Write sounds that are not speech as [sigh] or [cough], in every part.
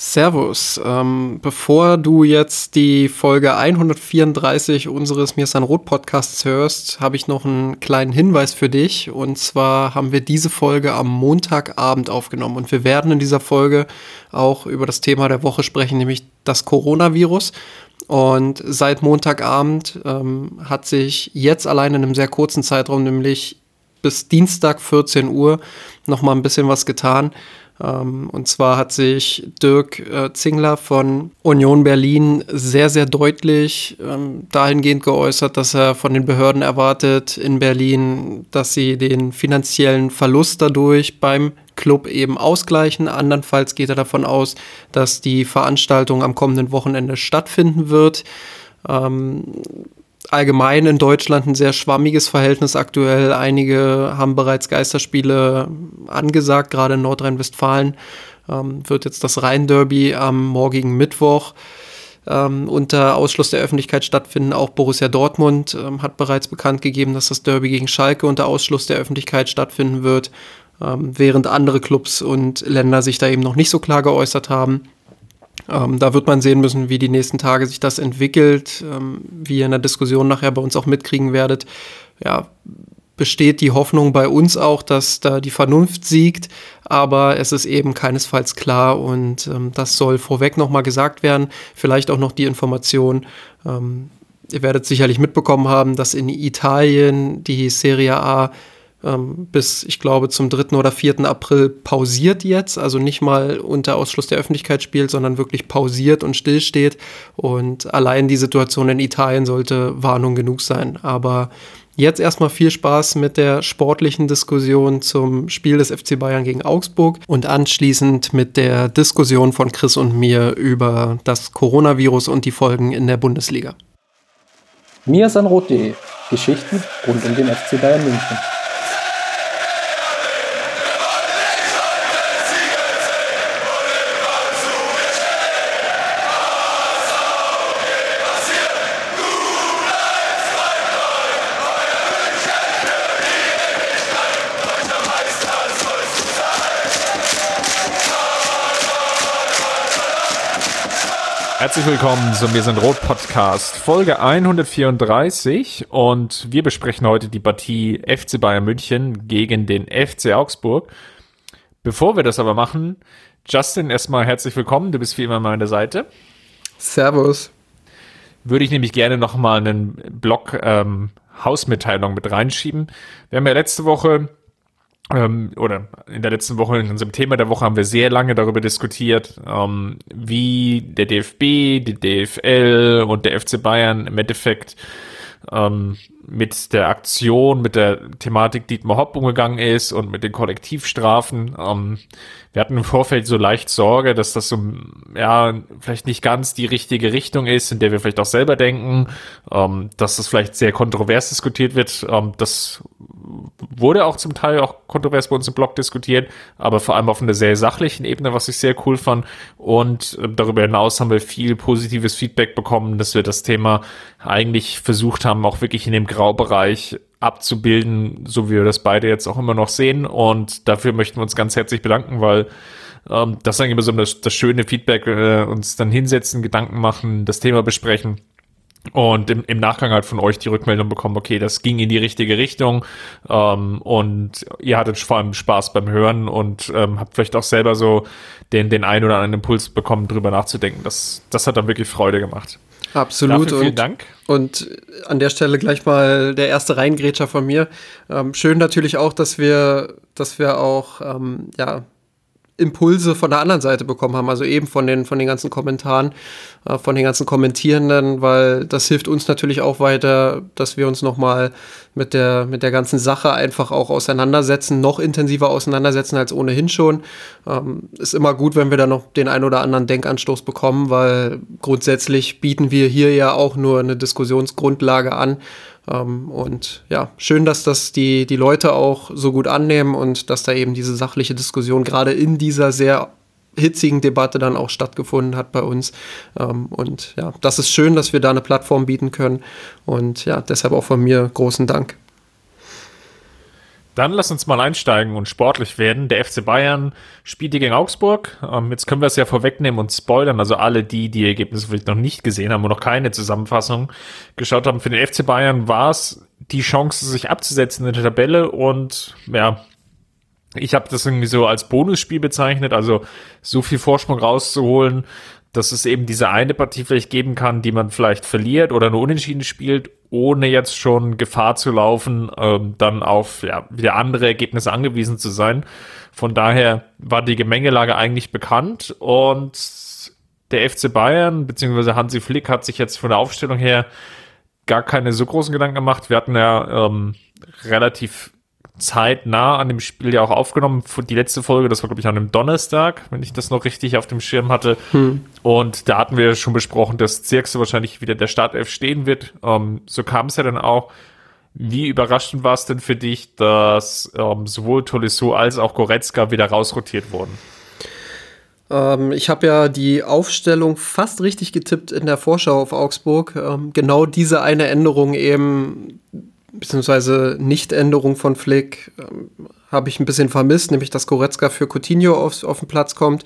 Servus. Ähm, bevor du jetzt die Folge 134 unseres Mir San Rot Podcasts hörst, habe ich noch einen kleinen Hinweis für dich. Und zwar haben wir diese Folge am Montagabend aufgenommen. Und wir werden in dieser Folge auch über das Thema der Woche sprechen, nämlich das Coronavirus. Und seit Montagabend ähm, hat sich jetzt allein in einem sehr kurzen Zeitraum, nämlich bis Dienstag 14 Uhr, noch mal ein bisschen was getan. Ähm, und zwar hat sich Dirk äh, Zingler von Union Berlin sehr, sehr deutlich ähm, dahingehend geäußert, dass er von den Behörden erwartet in Berlin, dass sie den finanziellen Verlust dadurch beim Club eben ausgleichen. Andernfalls geht er davon aus, dass die Veranstaltung am kommenden Wochenende stattfinden wird. Ähm, allgemein in Deutschland ein sehr schwammiges Verhältnis aktuell. Einige haben bereits Geisterspiele angesagt, gerade in Nordrhein-Westfalen ähm, wird jetzt das Rhein-Derby am morgigen Mittwoch ähm, unter Ausschluss der Öffentlichkeit stattfinden. Auch Borussia Dortmund ähm, hat bereits bekannt gegeben, dass das Derby gegen Schalke unter Ausschluss der Öffentlichkeit stattfinden wird, ähm, während andere Clubs und Länder sich da eben noch nicht so klar geäußert haben. Ähm, da wird man sehen müssen, wie die nächsten Tage sich das entwickelt, ähm, wie ihr in der Diskussion nachher bei uns auch mitkriegen werdet. Ja, besteht die Hoffnung bei uns auch, dass da die Vernunft siegt, aber es ist eben keinesfalls klar und ähm, das soll vorweg nochmal gesagt werden. Vielleicht auch noch die Information, ähm, ihr werdet sicherlich mitbekommen haben, dass in Italien die Serie A bis, ich glaube, zum 3. oder 4. April pausiert jetzt, also nicht mal unter Ausschluss der Öffentlichkeit spielt, sondern wirklich pausiert und stillsteht. Und allein die Situation in Italien sollte Warnung genug sein. Aber Jetzt erstmal viel Spaß mit der sportlichen Diskussion zum Spiel des FC Bayern gegen Augsburg und anschließend mit der Diskussion von Chris und mir über das Coronavirus und die Folgen in der Bundesliga. Mir Sanrot.de Geschichten rund um den FC Bayern München. Herzlich willkommen zum Wir sind Rot Podcast, Folge 134 und wir besprechen heute die Partie FC Bayern München gegen den FC Augsburg. Bevor wir das aber machen, Justin, erstmal herzlich willkommen, du bist wie immer an meiner Seite. Servus. Würde ich nämlich gerne nochmal einen Blog ähm, Hausmitteilung mit reinschieben. Wir haben ja letzte Woche ähm, oder in der letzten Woche, in unserem Thema der Woche, haben wir sehr lange darüber diskutiert, ähm, wie der DFB, die DFL und der FC Bayern im Endeffekt ähm, mit der Aktion, mit der Thematik Dietmar Hopp umgegangen ist und mit den Kollektivstrafen. Ähm, wir hatten im Vorfeld so leicht Sorge, dass das so, ja, vielleicht nicht ganz die richtige Richtung ist, in der wir vielleicht auch selber denken, ähm, dass das vielleicht sehr kontrovers diskutiert wird. Ähm, das wurde auch zum Teil auch kontrovers bei uns im Blog diskutiert, aber vor allem auf einer sehr sachlichen Ebene, was ich sehr cool fand. Und äh, darüber hinaus haben wir viel positives Feedback bekommen, dass wir das Thema eigentlich versucht haben, auch wirklich in dem Graubereich abzubilden, so wie wir das beide jetzt auch immer noch sehen. Und dafür möchten wir uns ganz herzlich bedanken, weil ähm, das ist eigentlich immer so das, das schöne Feedback, äh, uns dann hinsetzen, Gedanken machen, das Thema besprechen und im, im Nachgang halt von euch die Rückmeldung bekommen, okay, das ging in die richtige Richtung ähm, und ihr hattet vor allem Spaß beim Hören und ähm, habt vielleicht auch selber so den, den ein oder anderen Impuls bekommen, drüber nachzudenken. Das, das hat dann wirklich Freude gemacht. Absolut. Dafür vielen und, Dank. Und an der Stelle gleich mal der erste Reingrätscher von mir. Ähm, schön natürlich auch, dass wir, dass wir auch ähm, ja, Impulse von der anderen Seite bekommen haben, also eben von den, von den ganzen Kommentaren, äh, von den ganzen Kommentierenden, weil das hilft uns natürlich auch weiter, dass wir uns nochmal mit der, mit der ganzen Sache einfach auch auseinandersetzen, noch intensiver auseinandersetzen als ohnehin schon. Ähm, ist immer gut, wenn wir da noch den ein oder anderen Denkanstoß bekommen, weil grundsätzlich bieten wir hier ja auch nur eine Diskussionsgrundlage an ähm, und ja, schön, dass das die, die Leute auch so gut annehmen und dass da eben diese sachliche Diskussion gerade in dieser sehr hitzigen Debatte dann auch stattgefunden hat bei uns. Ähm, und ja, das ist schön, dass wir da eine Plattform bieten können. Und ja, deshalb auch von mir großen Dank. Dann lass uns mal einsteigen und sportlich werden. Der FC Bayern spielt gegen Augsburg. Ähm, jetzt können wir es ja vorwegnehmen und spoilern. Also alle die, die Ergebnisse vielleicht noch nicht gesehen haben und noch keine Zusammenfassung geschaut haben. Für den FC Bayern war es die Chance, sich abzusetzen in der Tabelle und ja, ich habe das irgendwie so als Bonusspiel bezeichnet, also so viel Vorsprung rauszuholen, dass es eben diese eine Partie vielleicht geben kann, die man vielleicht verliert oder nur unentschieden spielt, ohne jetzt schon Gefahr zu laufen, ähm, dann auf ja, wieder andere Ergebnisse angewiesen zu sein. Von daher war die Gemengelage eigentlich bekannt und der FC Bayern bzw. Hansi Flick hat sich jetzt von der Aufstellung her gar keine so großen Gedanken gemacht. Wir hatten ja ähm, relativ zeitnah an dem Spiel ja auch aufgenommen. Die letzte Folge, das war, glaube ich, an einem Donnerstag, wenn ich das noch richtig auf dem Schirm hatte. Hm. Und da hatten wir schon besprochen, dass Zirkse wahrscheinlich wieder der Startelf stehen wird. Ähm, so kam es ja dann auch. Wie überraschend war es denn für dich, dass ähm, sowohl Tolisso als auch Goretzka wieder rausrotiert wurden? Ähm, ich habe ja die Aufstellung fast richtig getippt in der Vorschau auf Augsburg. Ähm, genau diese eine Änderung eben beziehungsweise Nichtänderung von Flick ähm, habe ich ein bisschen vermisst, nämlich dass Goretzka für Coutinho auf, auf den Platz kommt.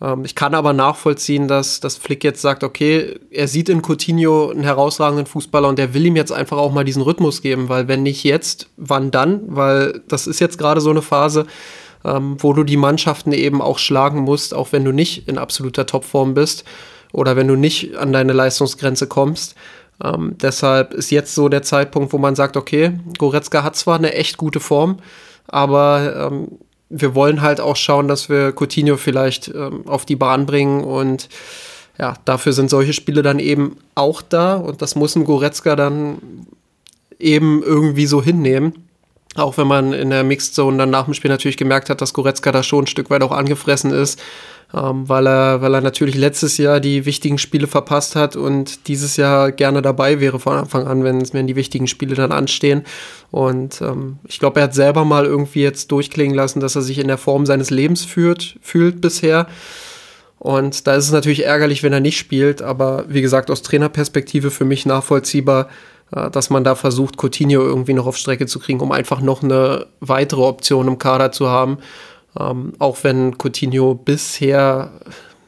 Ähm, ich kann aber nachvollziehen, dass, dass Flick jetzt sagt, okay, er sieht in Coutinho einen herausragenden Fußballer und der will ihm jetzt einfach auch mal diesen Rhythmus geben, weil wenn nicht jetzt, wann dann? Weil das ist jetzt gerade so eine Phase, ähm, wo du die Mannschaften eben auch schlagen musst, auch wenn du nicht in absoluter Topform bist oder wenn du nicht an deine Leistungsgrenze kommst. Ähm, deshalb ist jetzt so der Zeitpunkt, wo man sagt, okay, Goretzka hat zwar eine echt gute Form, aber ähm, wir wollen halt auch schauen, dass wir Coutinho vielleicht ähm, auf die Bahn bringen und ja, dafür sind solche Spiele dann eben auch da und das muss ein Goretzka dann eben irgendwie so hinnehmen. Auch wenn man in der Mixed Zone dann nach dem Spiel natürlich gemerkt hat, dass Goretzka da schon ein Stück weit auch angefressen ist ähm, weil, er, weil er natürlich letztes Jahr die wichtigen Spiele verpasst hat und dieses Jahr gerne dabei wäre von Anfang an, wenn, wenn die wichtigen Spiele dann anstehen. Und ähm, ich glaube, er hat selber mal irgendwie jetzt durchklingen lassen, dass er sich in der Form seines Lebens fühlt, fühlt bisher. Und da ist es natürlich ärgerlich, wenn er nicht spielt, aber wie gesagt, aus Trainerperspektive für mich nachvollziehbar, äh, dass man da versucht, Coutinho irgendwie noch auf Strecke zu kriegen, um einfach noch eine weitere Option im Kader zu haben. Ähm, auch wenn Coutinho bisher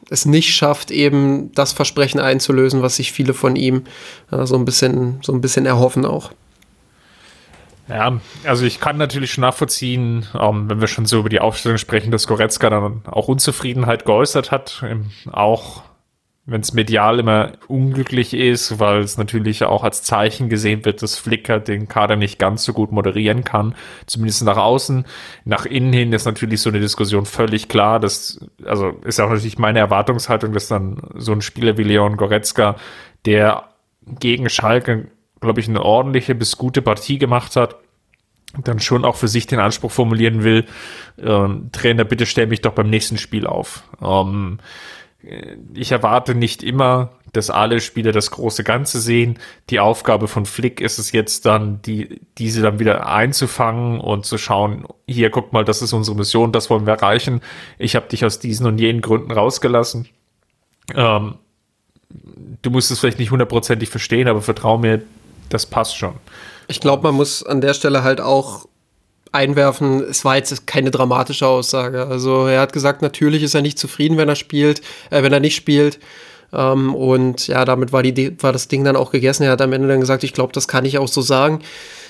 es nicht schafft, eben das Versprechen einzulösen, was sich viele von ihm äh, so, ein bisschen, so ein bisschen erhoffen auch. Ja, also ich kann natürlich schon nachvollziehen, ähm, wenn wir schon so über die Aufstellung sprechen, dass Goretzka dann auch Unzufriedenheit geäußert hat, auch wenn es medial immer unglücklich ist, weil es natürlich auch als Zeichen gesehen wird, dass Flickr den Kader nicht ganz so gut moderieren kann, zumindest nach außen. Nach innen hin ist natürlich so eine Diskussion völlig klar. Das, also ist auch natürlich meine Erwartungshaltung, dass dann so ein Spieler wie Leon Goretzka, der gegen Schalke, glaube ich, eine ordentliche bis gute Partie gemacht hat, dann schon auch für sich den Anspruch formulieren will, äh, Trainer, bitte stell mich doch beim nächsten Spiel auf. Ähm, ich erwarte nicht immer, dass alle Spieler das große Ganze sehen. Die Aufgabe von Flick ist es jetzt dann, die, diese dann wieder einzufangen und zu schauen, hier, guck mal, das ist unsere Mission, das wollen wir erreichen. Ich habe dich aus diesen und jenen Gründen rausgelassen. Ähm, du musst es vielleicht nicht hundertprozentig verstehen, aber vertrau mir, das passt schon. Ich glaube, man muss an der Stelle halt auch einwerfen, es war jetzt keine dramatische Aussage. Also er hat gesagt, natürlich ist er nicht zufrieden, wenn er spielt, äh, wenn er nicht spielt. Ähm, und ja, damit war, die, war das Ding dann auch gegessen. Er hat am Ende dann gesagt, ich glaube, das kann ich auch so sagen.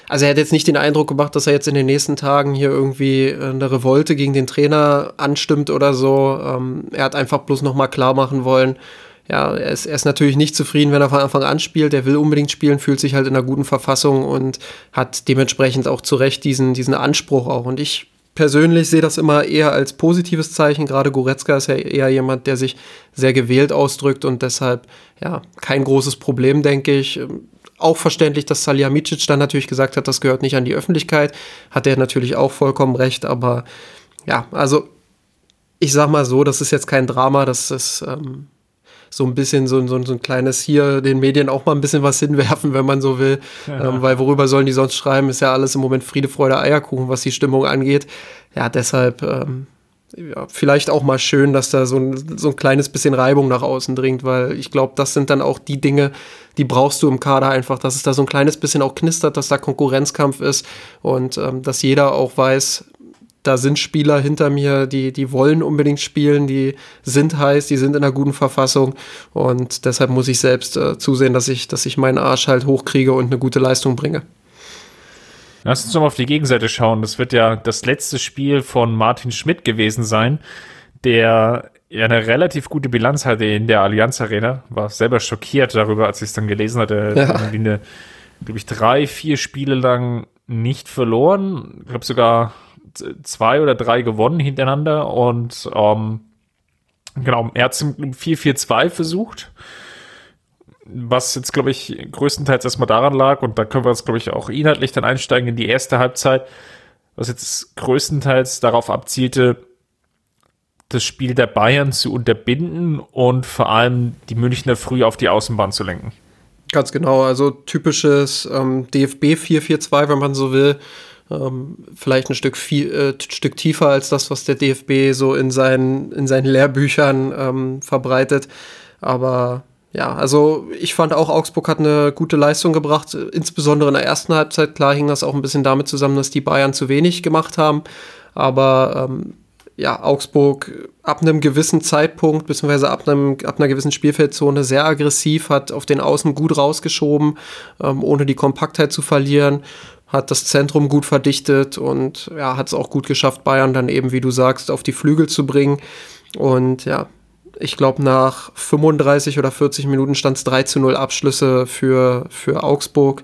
Also er hat jetzt nicht den Eindruck gemacht, dass er jetzt in den nächsten Tagen hier irgendwie eine Revolte gegen den Trainer anstimmt oder so. Ähm, er hat einfach bloß nochmal klar machen wollen, ja, er ist, er ist natürlich nicht zufrieden, wenn er von Anfang an spielt. Er will unbedingt spielen, fühlt sich halt in einer guten Verfassung und hat dementsprechend auch zu Recht diesen, diesen Anspruch auch. Und ich persönlich sehe das immer eher als positives Zeichen. Gerade Goretzka ist ja eher jemand, der sich sehr gewählt ausdrückt und deshalb ja kein großes Problem, denke ich. Auch verständlich, dass Salihamidzic dann natürlich gesagt hat, das gehört nicht an die Öffentlichkeit. Hat er natürlich auch vollkommen recht, aber ja, also ich sag mal so, das ist jetzt kein Drama, das ist ähm, so ein bisschen so, so, so ein kleines hier den Medien auch mal ein bisschen was hinwerfen, wenn man so will. Ja. Ähm, weil worüber sollen die sonst schreiben? Ist ja alles im Moment Friede, Freude, Eierkuchen, was die Stimmung angeht. Ja, deshalb ähm, ja, vielleicht auch mal schön, dass da so ein, so ein kleines bisschen Reibung nach außen dringt, weil ich glaube, das sind dann auch die Dinge, die brauchst du im Kader einfach, dass es da so ein kleines bisschen auch knistert, dass da Konkurrenzkampf ist und ähm, dass jeder auch weiß, da sind Spieler hinter mir, die, die wollen unbedingt spielen, die sind heiß, die sind in einer guten Verfassung und deshalb muss ich selbst äh, zusehen, dass ich, dass ich meinen Arsch halt hochkriege und eine gute Leistung bringe. Lass uns nochmal auf die Gegenseite schauen. Das wird ja das letzte Spiel von Martin Schmidt gewesen sein, der ja eine relativ gute Bilanz hatte in der Allianz Arena. War selber schockiert darüber, als ich es dann gelesen hatte. Ja. Eine, glaube ich, drei, vier Spiele lang nicht verloren. Ich glaube sogar zwei oder drei gewonnen hintereinander und ähm, genau, er hat es im 4-4-2 versucht was jetzt, glaube ich, größtenteils erstmal daran lag, und da können wir jetzt, glaube ich, auch inhaltlich dann einsteigen in die erste Halbzeit, was jetzt größtenteils darauf abzielte, das Spiel der Bayern zu unterbinden und vor allem die Münchner früh auf die Außenbahn zu lenken. Ganz genau, also typisches ähm, DFB 4-4-2, wenn man so will. Ähm, vielleicht ein Stück, viel, äh, Stück tiefer als das, was der DFB so in seinen, in seinen Lehrbüchern ähm, verbreitet. Aber ja, also ich fand auch, Augsburg hat eine gute Leistung gebracht, insbesondere in der ersten Halbzeit. Klar hing das auch ein bisschen damit zusammen, dass die Bayern zu wenig gemacht haben. Aber ähm, ja, Augsburg ab einem gewissen Zeitpunkt, beziehungsweise ab, einem, ab einer gewissen Spielfeldzone sehr aggressiv, hat auf den Außen gut rausgeschoben, ähm, ohne die Kompaktheit zu verlieren, hat das Zentrum gut verdichtet und ja, hat es auch gut geschafft, Bayern dann eben, wie du sagst, auf die Flügel zu bringen. Und ja, ich glaube, nach 35 oder 40 Minuten stand es 3 zu 0 Abschlüsse für, für Augsburg.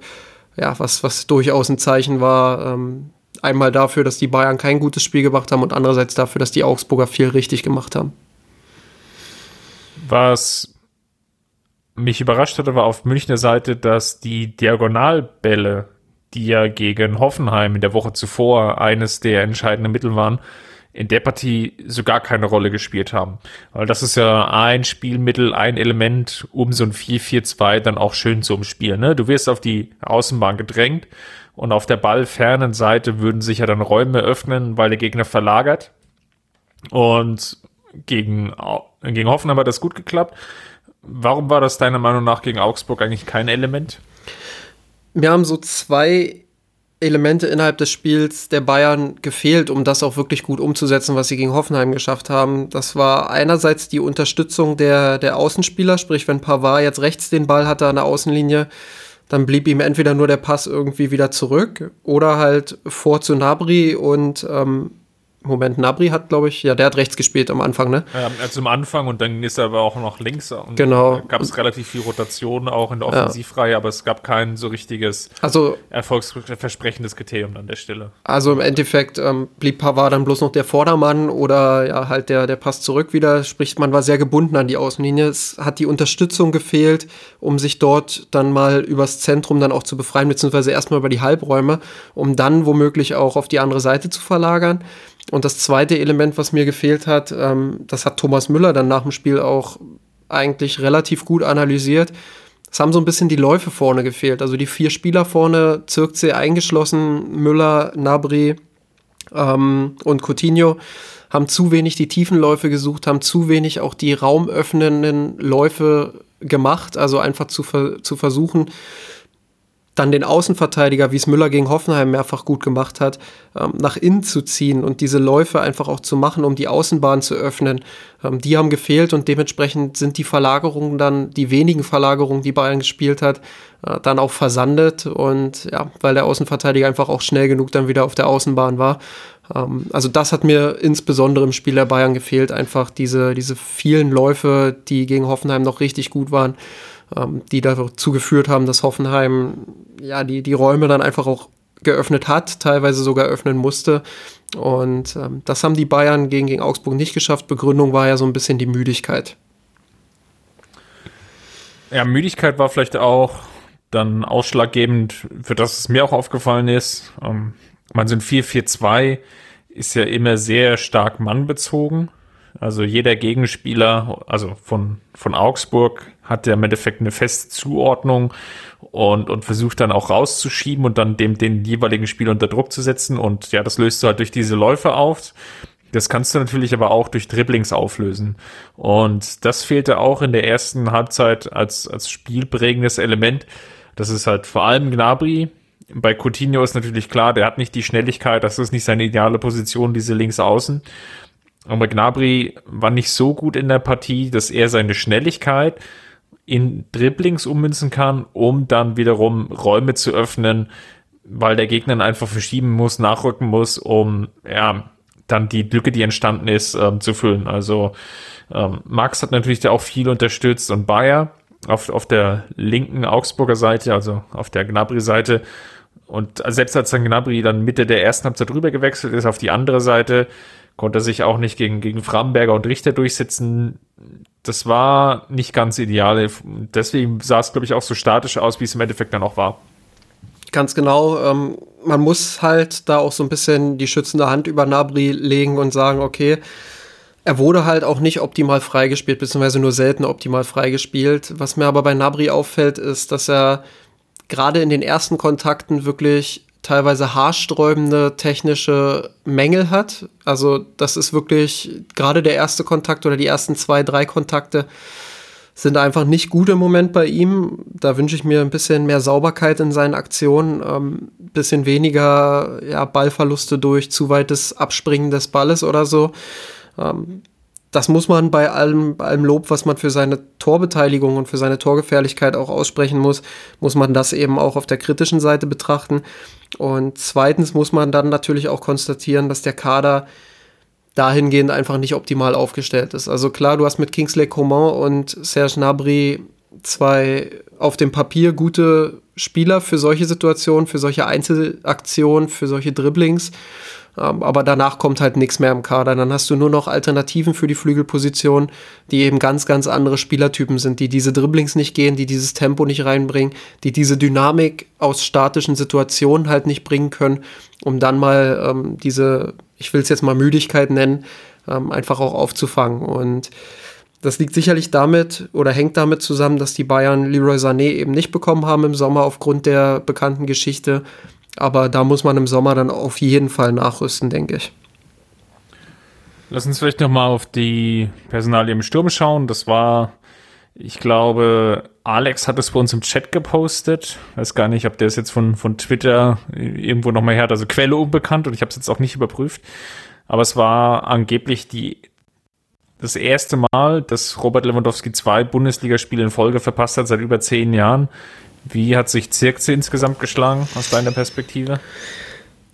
Ja, was, was durchaus ein Zeichen war. Ähm, einmal dafür, dass die Bayern kein gutes Spiel gemacht haben und andererseits dafür, dass die Augsburger viel richtig gemacht haben. Was mich überrascht hatte, war auf Münchner Seite, dass die Diagonalbälle, die ja gegen Hoffenheim in der Woche zuvor eines der entscheidenden Mittel waren, in der Partie so gar keine Rolle gespielt haben. Weil das ist ja ein Spielmittel, ein Element, um so ein 4-4-2 dann auch schön zu umspielen. Ne? Du wirst auf die Außenbahn gedrängt und auf der ballfernen Seite würden sich ja dann Räume öffnen, weil der Gegner verlagert. Und gegen, gegen Hoffenheim hat das gut geklappt. Warum war das deiner Meinung nach gegen Augsburg eigentlich kein Element? Wir haben so zwei Elemente innerhalb des Spiels der Bayern gefehlt, um das auch wirklich gut umzusetzen, was sie gegen Hoffenheim geschafft haben. Das war einerseits die Unterstützung der, der Außenspieler, sprich, wenn Pavard jetzt rechts den Ball hatte an der Außenlinie, dann blieb ihm entweder nur der Pass irgendwie wieder zurück oder halt vor zu Nabri und ähm, Moment, Nabri hat, glaube ich, ja, der hat rechts gespielt am Anfang, ne? Ja, also am Anfang und dann ist er aber auch noch links. Und genau. Da gab es relativ viel Rotation auch in der Offensivreihe, ja. aber es gab kein so richtiges also, erfolgsversprechendes Kriterium an der Stelle. Also im Endeffekt ähm, blieb Pavard dann bloß noch der Vordermann oder ja, halt der, der Pass zurück wieder. Sprich, man war sehr gebunden an die Außenlinie. Es hat die Unterstützung gefehlt, um sich dort dann mal übers Zentrum dann auch zu befreien, beziehungsweise erstmal über die Halbräume, um dann womöglich auch auf die andere Seite zu verlagern. Und das zweite Element, was mir gefehlt hat, ähm, das hat Thomas Müller dann nach dem Spiel auch eigentlich relativ gut analysiert. Es haben so ein bisschen die Läufe vorne gefehlt. Also die vier Spieler vorne, Zirkzee eingeschlossen, Müller, Nabri ähm, und Coutinho, haben zu wenig die Tiefenläufe gesucht, haben zu wenig auch die raumöffnenden Läufe gemacht. Also einfach zu, zu versuchen, dann den Außenverteidiger, wie es Müller gegen Hoffenheim mehrfach gut gemacht hat, ähm, nach innen zu ziehen und diese Läufe einfach auch zu machen, um die Außenbahn zu öffnen. Ähm, die haben gefehlt und dementsprechend sind die Verlagerungen dann, die wenigen Verlagerungen, die Bayern gespielt hat, äh, dann auch versandet und ja, weil der Außenverteidiger einfach auch schnell genug dann wieder auf der Außenbahn war. Ähm, also das hat mir insbesondere im Spiel der Bayern gefehlt, einfach diese, diese vielen Läufe, die gegen Hoffenheim noch richtig gut waren ähm, die dazu geführt haben, dass Hoffenheim ja die, die Räume dann einfach auch geöffnet hat, teilweise sogar öffnen musste. Und ähm, das haben die Bayern gegen, gegen Augsburg nicht geschafft. Begründung war ja so ein bisschen die Müdigkeit. Ja, Müdigkeit war vielleicht auch dann ausschlaggebend, für das es mir auch aufgefallen ist. Ähm, man sind 4-4-2 ist ja immer sehr stark mannbezogen. Also jeder Gegenspieler, also von, von Augsburg, hat ja im Endeffekt eine feste Zuordnung und, und versucht dann auch rauszuschieben und dann dem, den jeweiligen Spieler unter Druck zu setzen. Und ja, das löst du halt durch diese Läufe auf. Das kannst du natürlich aber auch durch Dribblings auflösen. Und das fehlte auch in der ersten Halbzeit als, als spielprägendes Element. Das ist halt vor allem Gnabry. Bei Coutinho ist natürlich klar, der hat nicht die Schnelligkeit, das ist nicht seine ideale Position, diese Linksaußen. Aber Gnabry war nicht so gut in der Partie, dass er seine Schnelligkeit in Dribblings ummünzen kann, um dann wiederum Räume zu öffnen, weil der Gegner einfach verschieben muss, nachrücken muss, um ja dann die Lücke, die entstanden ist, ähm, zu füllen. Also ähm, Max hat natürlich da auch viel unterstützt und Bayer auf, auf der linken Augsburger Seite, also auf der Gnabry-Seite. Und selbst als dann Gnabry dann Mitte der ersten Halbzeit rüber gewechselt ist auf die andere Seite, konnte sich auch nicht gegen, gegen Framberger und Richter durchsetzen. Das war nicht ganz ideal. Deswegen sah es, glaube ich, auch so statisch aus, wie es im Endeffekt dann auch war. Ganz genau. Ähm, man muss halt da auch so ein bisschen die schützende Hand über Nabri legen und sagen, okay, er wurde halt auch nicht optimal freigespielt, beziehungsweise nur selten optimal freigespielt. Was mir aber bei Nabri auffällt, ist, dass er gerade in den ersten Kontakten wirklich teilweise haarsträubende technische Mängel hat. Also das ist wirklich gerade der erste Kontakt oder die ersten zwei, drei Kontakte sind einfach nicht gut im Moment bei ihm. Da wünsche ich mir ein bisschen mehr Sauberkeit in seinen Aktionen, ähm, bisschen weniger ja, Ballverluste durch zu weites Abspringen des Balles oder so. Ähm, das muss man bei allem, bei allem Lob, was man für seine Torbeteiligung und für seine Torgefährlichkeit auch aussprechen muss, muss man das eben auch auf der kritischen Seite betrachten. Und zweitens muss man dann natürlich auch konstatieren, dass der Kader dahingehend einfach nicht optimal aufgestellt ist. Also klar, du hast mit Kingsley Coman und Serge Nabry zwei auf dem Papier gute Spieler für solche Situationen, für solche Einzelaktionen, für solche Dribblings. Ähm, aber danach kommt halt nichts mehr im Kader. Dann hast du nur noch Alternativen für die Flügelposition, die eben ganz, ganz andere Spielertypen sind, die diese Dribblings nicht gehen, die dieses Tempo nicht reinbringen, die diese Dynamik aus statischen Situationen halt nicht bringen können, um dann mal ähm, diese, ich will es jetzt mal Müdigkeit nennen, ähm, einfach auch aufzufangen. Und das liegt sicherlich damit oder hängt damit zusammen, dass die Bayern Leroy Sané eben nicht bekommen haben im Sommer aufgrund der bekannten Geschichte. Aber da muss man im Sommer dann auf jeden Fall nachrüsten, denke ich. Lass uns vielleicht nochmal auf die Personalie im Sturm schauen. Das war, ich glaube, Alex hat es bei uns im Chat gepostet. Weiß gar nicht, ob der es jetzt von, von Twitter irgendwo nochmal her hat. Also Quelle unbekannt und ich habe es jetzt auch nicht überprüft. Aber es war angeblich die, das erste Mal, dass Robert Lewandowski zwei Bundesligaspiele in Folge verpasst hat seit über zehn Jahren. Wie hat sich Zirkze insgesamt geschlagen aus deiner Perspektive?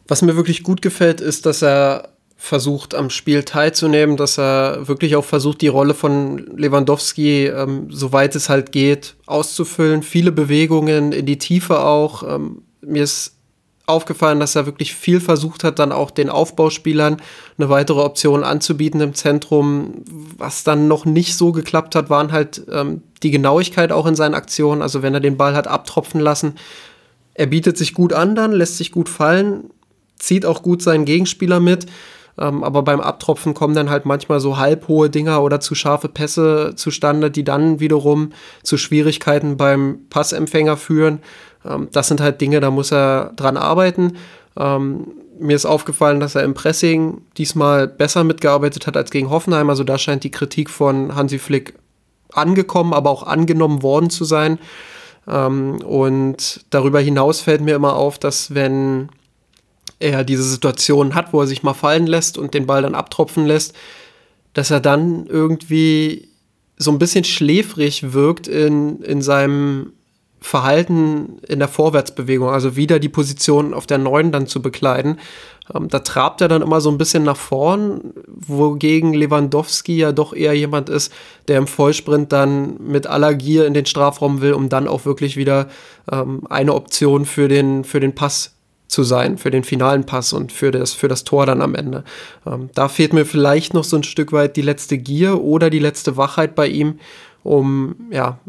Was mir wirklich gut gefällt, ist, dass er versucht, am Spiel teilzunehmen, dass er wirklich auch versucht, die Rolle von Lewandowski, ähm, soweit es halt geht, auszufüllen. Viele Bewegungen in die Tiefe auch. Ähm, mir ist aufgefallen, dass er wirklich viel versucht hat, dann auch den Aufbauspielern eine weitere Option anzubieten im Zentrum. Was dann noch nicht so geklappt hat, waren halt ähm, die Genauigkeit auch in seinen Aktionen. Also wenn er den Ball hat abtropfen lassen, er bietet sich gut an, dann lässt sich gut fallen, zieht auch gut seinen Gegenspieler mit. Ähm, aber beim Abtropfen kommen dann halt manchmal so halbhohe Dinger oder zu scharfe Pässe zustande, die dann wiederum zu Schwierigkeiten beim Passempfänger führen. Ähm, das sind halt Dinge, da muss er dran arbeiten. Ähm, mir ist aufgefallen, dass er im Pressing diesmal besser mitgearbeitet hat als gegen Hoffenheim. Also da scheint die Kritik von Hansi Flick angekommen, aber auch angenommen worden zu sein. Ähm, und darüber hinaus fällt mir immer auf, dass wenn er diese Situation hat, wo er sich mal fallen lässt und den Ball dann abtropfen lässt, dass er dann irgendwie so ein bisschen schläfrig wirkt in, in seinem Verhalten in der Vorwärtsbewegung, also wieder die Position auf der neuen dann zu bekleiden. Ähm, da trabt er dann immer so ein bisschen nach vorn, wogegen Lewandowski ja doch eher jemand ist, der im Vollsprint dann mit aller Gier in den Strafraum will, um dann auch wirklich wieder ähm, eine Option für den, für den Pass zu sein, für den finalen Pass und für das, für das Tor dann am Ende. Ähm, da fehlt mir vielleicht noch so ein Stück weit die letzte Gier oder die letzte Wachheit bei ihm, um ja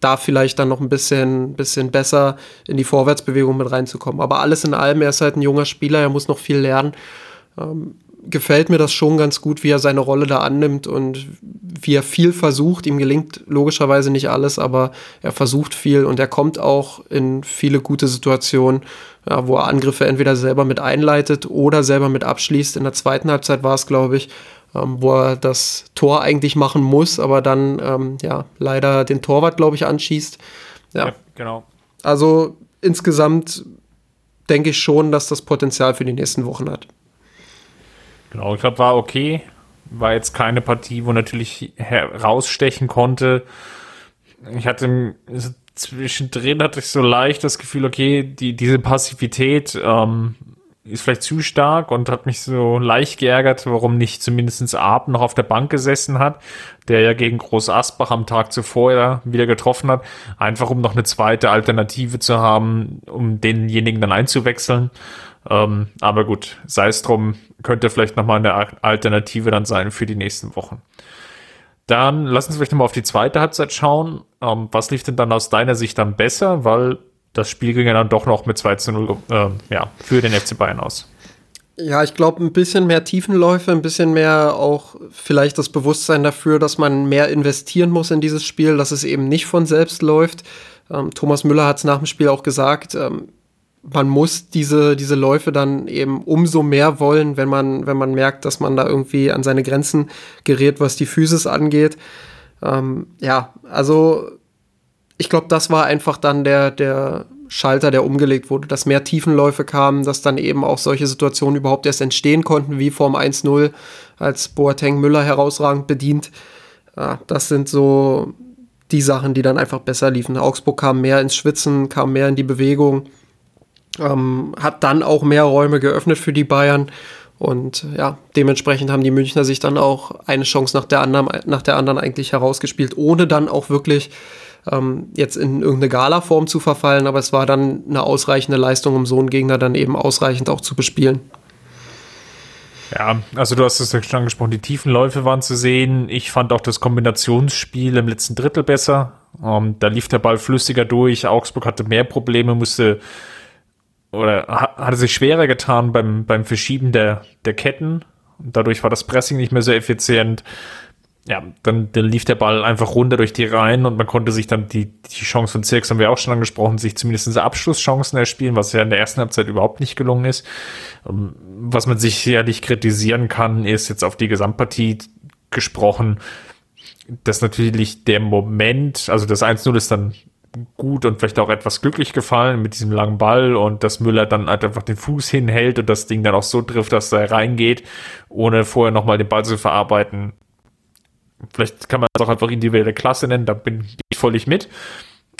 da vielleicht dann noch ein bisschen, bisschen besser in die Vorwärtsbewegung mit reinzukommen. Aber alles in allem, er ist halt ein junger Spieler, er muss noch viel lernen. Ähm, gefällt mir das schon ganz gut, wie er seine Rolle da annimmt und wie er viel versucht. Ihm gelingt logischerweise nicht alles, aber er versucht viel und er kommt auch in viele gute Situationen. ja, wo er Angriffe entweder selber mit einleitet oder selber mit abschließt. In der zweiten Halbzeit war es, glaube ich, ähm, wo er das Tor eigentlich machen muss, aber dann ähm, ja leider den Torwart, glaube ich, anschießt. Ja. ja, genau. Also insgesamt denke ich schon, dass das Potenzial für die nächsten Wochen hat. Genau, ich glaube, war okay. War jetzt keine Partie, wo natürlich herausstechen konnte. Ich hatte zwischendrin hatte ich so leicht das Gefühl, okay, die, diese Passivität ähm, ist vielleicht zu stark und hat mich so leicht geärgert, warum nicht zumindest Ab noch auf der Bank gesessen hat, der ja gegen Groß Asbach am Tag zuvor ja wieder getroffen hat, einfach um noch eine zweite Alternative zu haben, um denjenigen dann einzuwechseln. Ähm, aber gut, sei es drum, könnte vielleicht nochmal eine Alternative dann sein für die nächsten Wochen. Dann lass uns vielleicht nochmal auf die zweite Halbzeit schauen. Ähm, was lief denn dann aus deiner Sicht dann besser? Weil das Spiel ging ja dann doch noch mit 2 zu 0 äh, ja, für den FC Bayern aus. Ja, ich glaube, ein bisschen mehr Tiefenläufe, ein bisschen mehr auch vielleicht das Bewusstsein dafür, dass man mehr investieren muss in dieses Spiel, dass es eben nicht von selbst läuft. Ähm, Thomas Müller hat es nach dem Spiel auch gesagt, ähm, man muss diese, diese Läufe dann eben umso mehr wollen, wenn man, wenn man merkt, dass man da irgendwie an seine Grenzen gerät, was die Physis angeht. Ähm, ja, also ich glaube, das war einfach dann der, der Schalter, der umgelegt wurde, dass mehr Tiefenläufe kamen, dass dann eben auch solche Situationen überhaupt erst entstehen konnten, wie vorm 1-0, als Boateng Müller herausragend bedient. Ja, das sind so die Sachen, die dann einfach besser liefen. Augsburg kam mehr ins Schwitzen, kam mehr in die Bewegung, ähm, hat dann auch mehr Räume geöffnet für die Bayern. Und ja, dementsprechend haben die Münchner sich dann auch eine Chance nach der anderen, nach der anderen eigentlich herausgespielt, ohne dann auch wirklich ähm, jetzt in irgendeine Gala-Form zu verfallen, aber es war dann eine ausreichende Leistung, um so einen Gegner dann eben ausreichend auch zu bespielen. Ja, also du hast es ja schon angesprochen, die tiefen Läufe waren zu sehen. Ich fand auch das Kombinationsspiel im letzten Drittel besser. Ähm, da lief der Ball flüssiger durch. Augsburg hatte mehr Probleme, musste oder hatte sich schwerer getan beim, beim Verschieben der, der Ketten. Dadurch war das Pressing nicht mehr so effizient ja, dann, dann lief der Ball einfach runter durch die Reihen und man konnte sich dann die, die Chance von Zirks, haben wir auch schon angesprochen, sich zumindest Abschlusschancen erspielen, was ja in der ersten Halbzeit überhaupt nicht gelungen ist. Ähm, was man sich sicherlich kritisieren kann, ist jetzt auf die Gesamtpartie gesprochen, dass natürlich der Moment, also das 1-0 ist dann gut und vielleicht auch etwas glücklich gefallen mit diesem langen Ball und dass Müller dann halt einfach den Fuß hinhält und das Ding dann auch so trifft, dass er reingeht, ohne vorher nochmal den Ball zu verarbeiten Vielleicht kann man es auch einfach individuelle Klasse nennen, da bin ich völlig mit.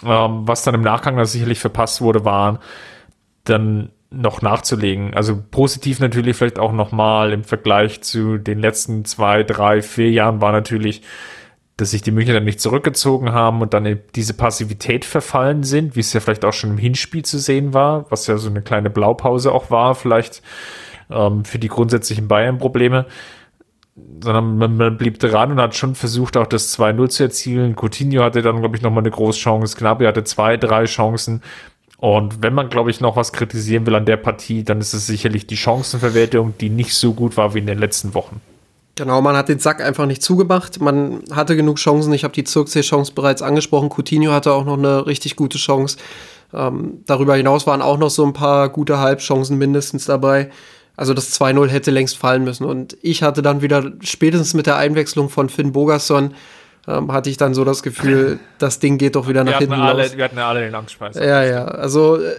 Ähm, was dann im Nachgang dann sicherlich verpasst wurde, war dann noch nachzulegen. Also positiv natürlich vielleicht auch nochmal im Vergleich zu den letzten zwei, drei, vier Jahren war natürlich, dass sich die Münchner dann nicht zurückgezogen haben und dann in diese Passivität verfallen sind, wie es ja vielleicht auch schon im Hinspiel zu sehen war, was ja so eine kleine Blaupause auch war, vielleicht ähm, für die grundsätzlichen Bayern-Probleme sondern man, man, blieb dran und hat schon versucht, auch das 2-0 zu erzielen. Coutinho hatte dann, glaube ich, nochmal eine große Chance. Gnabry hatte zwei, drei Chancen. Und wenn man, glaube ich, noch was kritisieren will an der Partie, dann ist es sicherlich die Chancenverwertung, die nicht so gut war wie in den letzten Wochen. Genau, man hat den Sack einfach nicht zugemacht. Man hatte genug Chancen. Ich habe die Zirkzee-Chance bereits angesprochen. Coutinho hatte auch noch eine richtig gute Chance. Ähm, darüber hinaus waren auch noch so ein paar gute Halbchancen mindestens dabei. Also das 2-0 hätte längst fallen müssen. Und ich hatte dann wieder, spätestens mit der Einwechslung von Finn Bogerson, ähm, hatte ich dann so das Gefühl, [laughs] das Ding geht doch wieder nach hinten alle, los. Wir hatten ja alle den Angstspeis. Ja, ja. Also äh,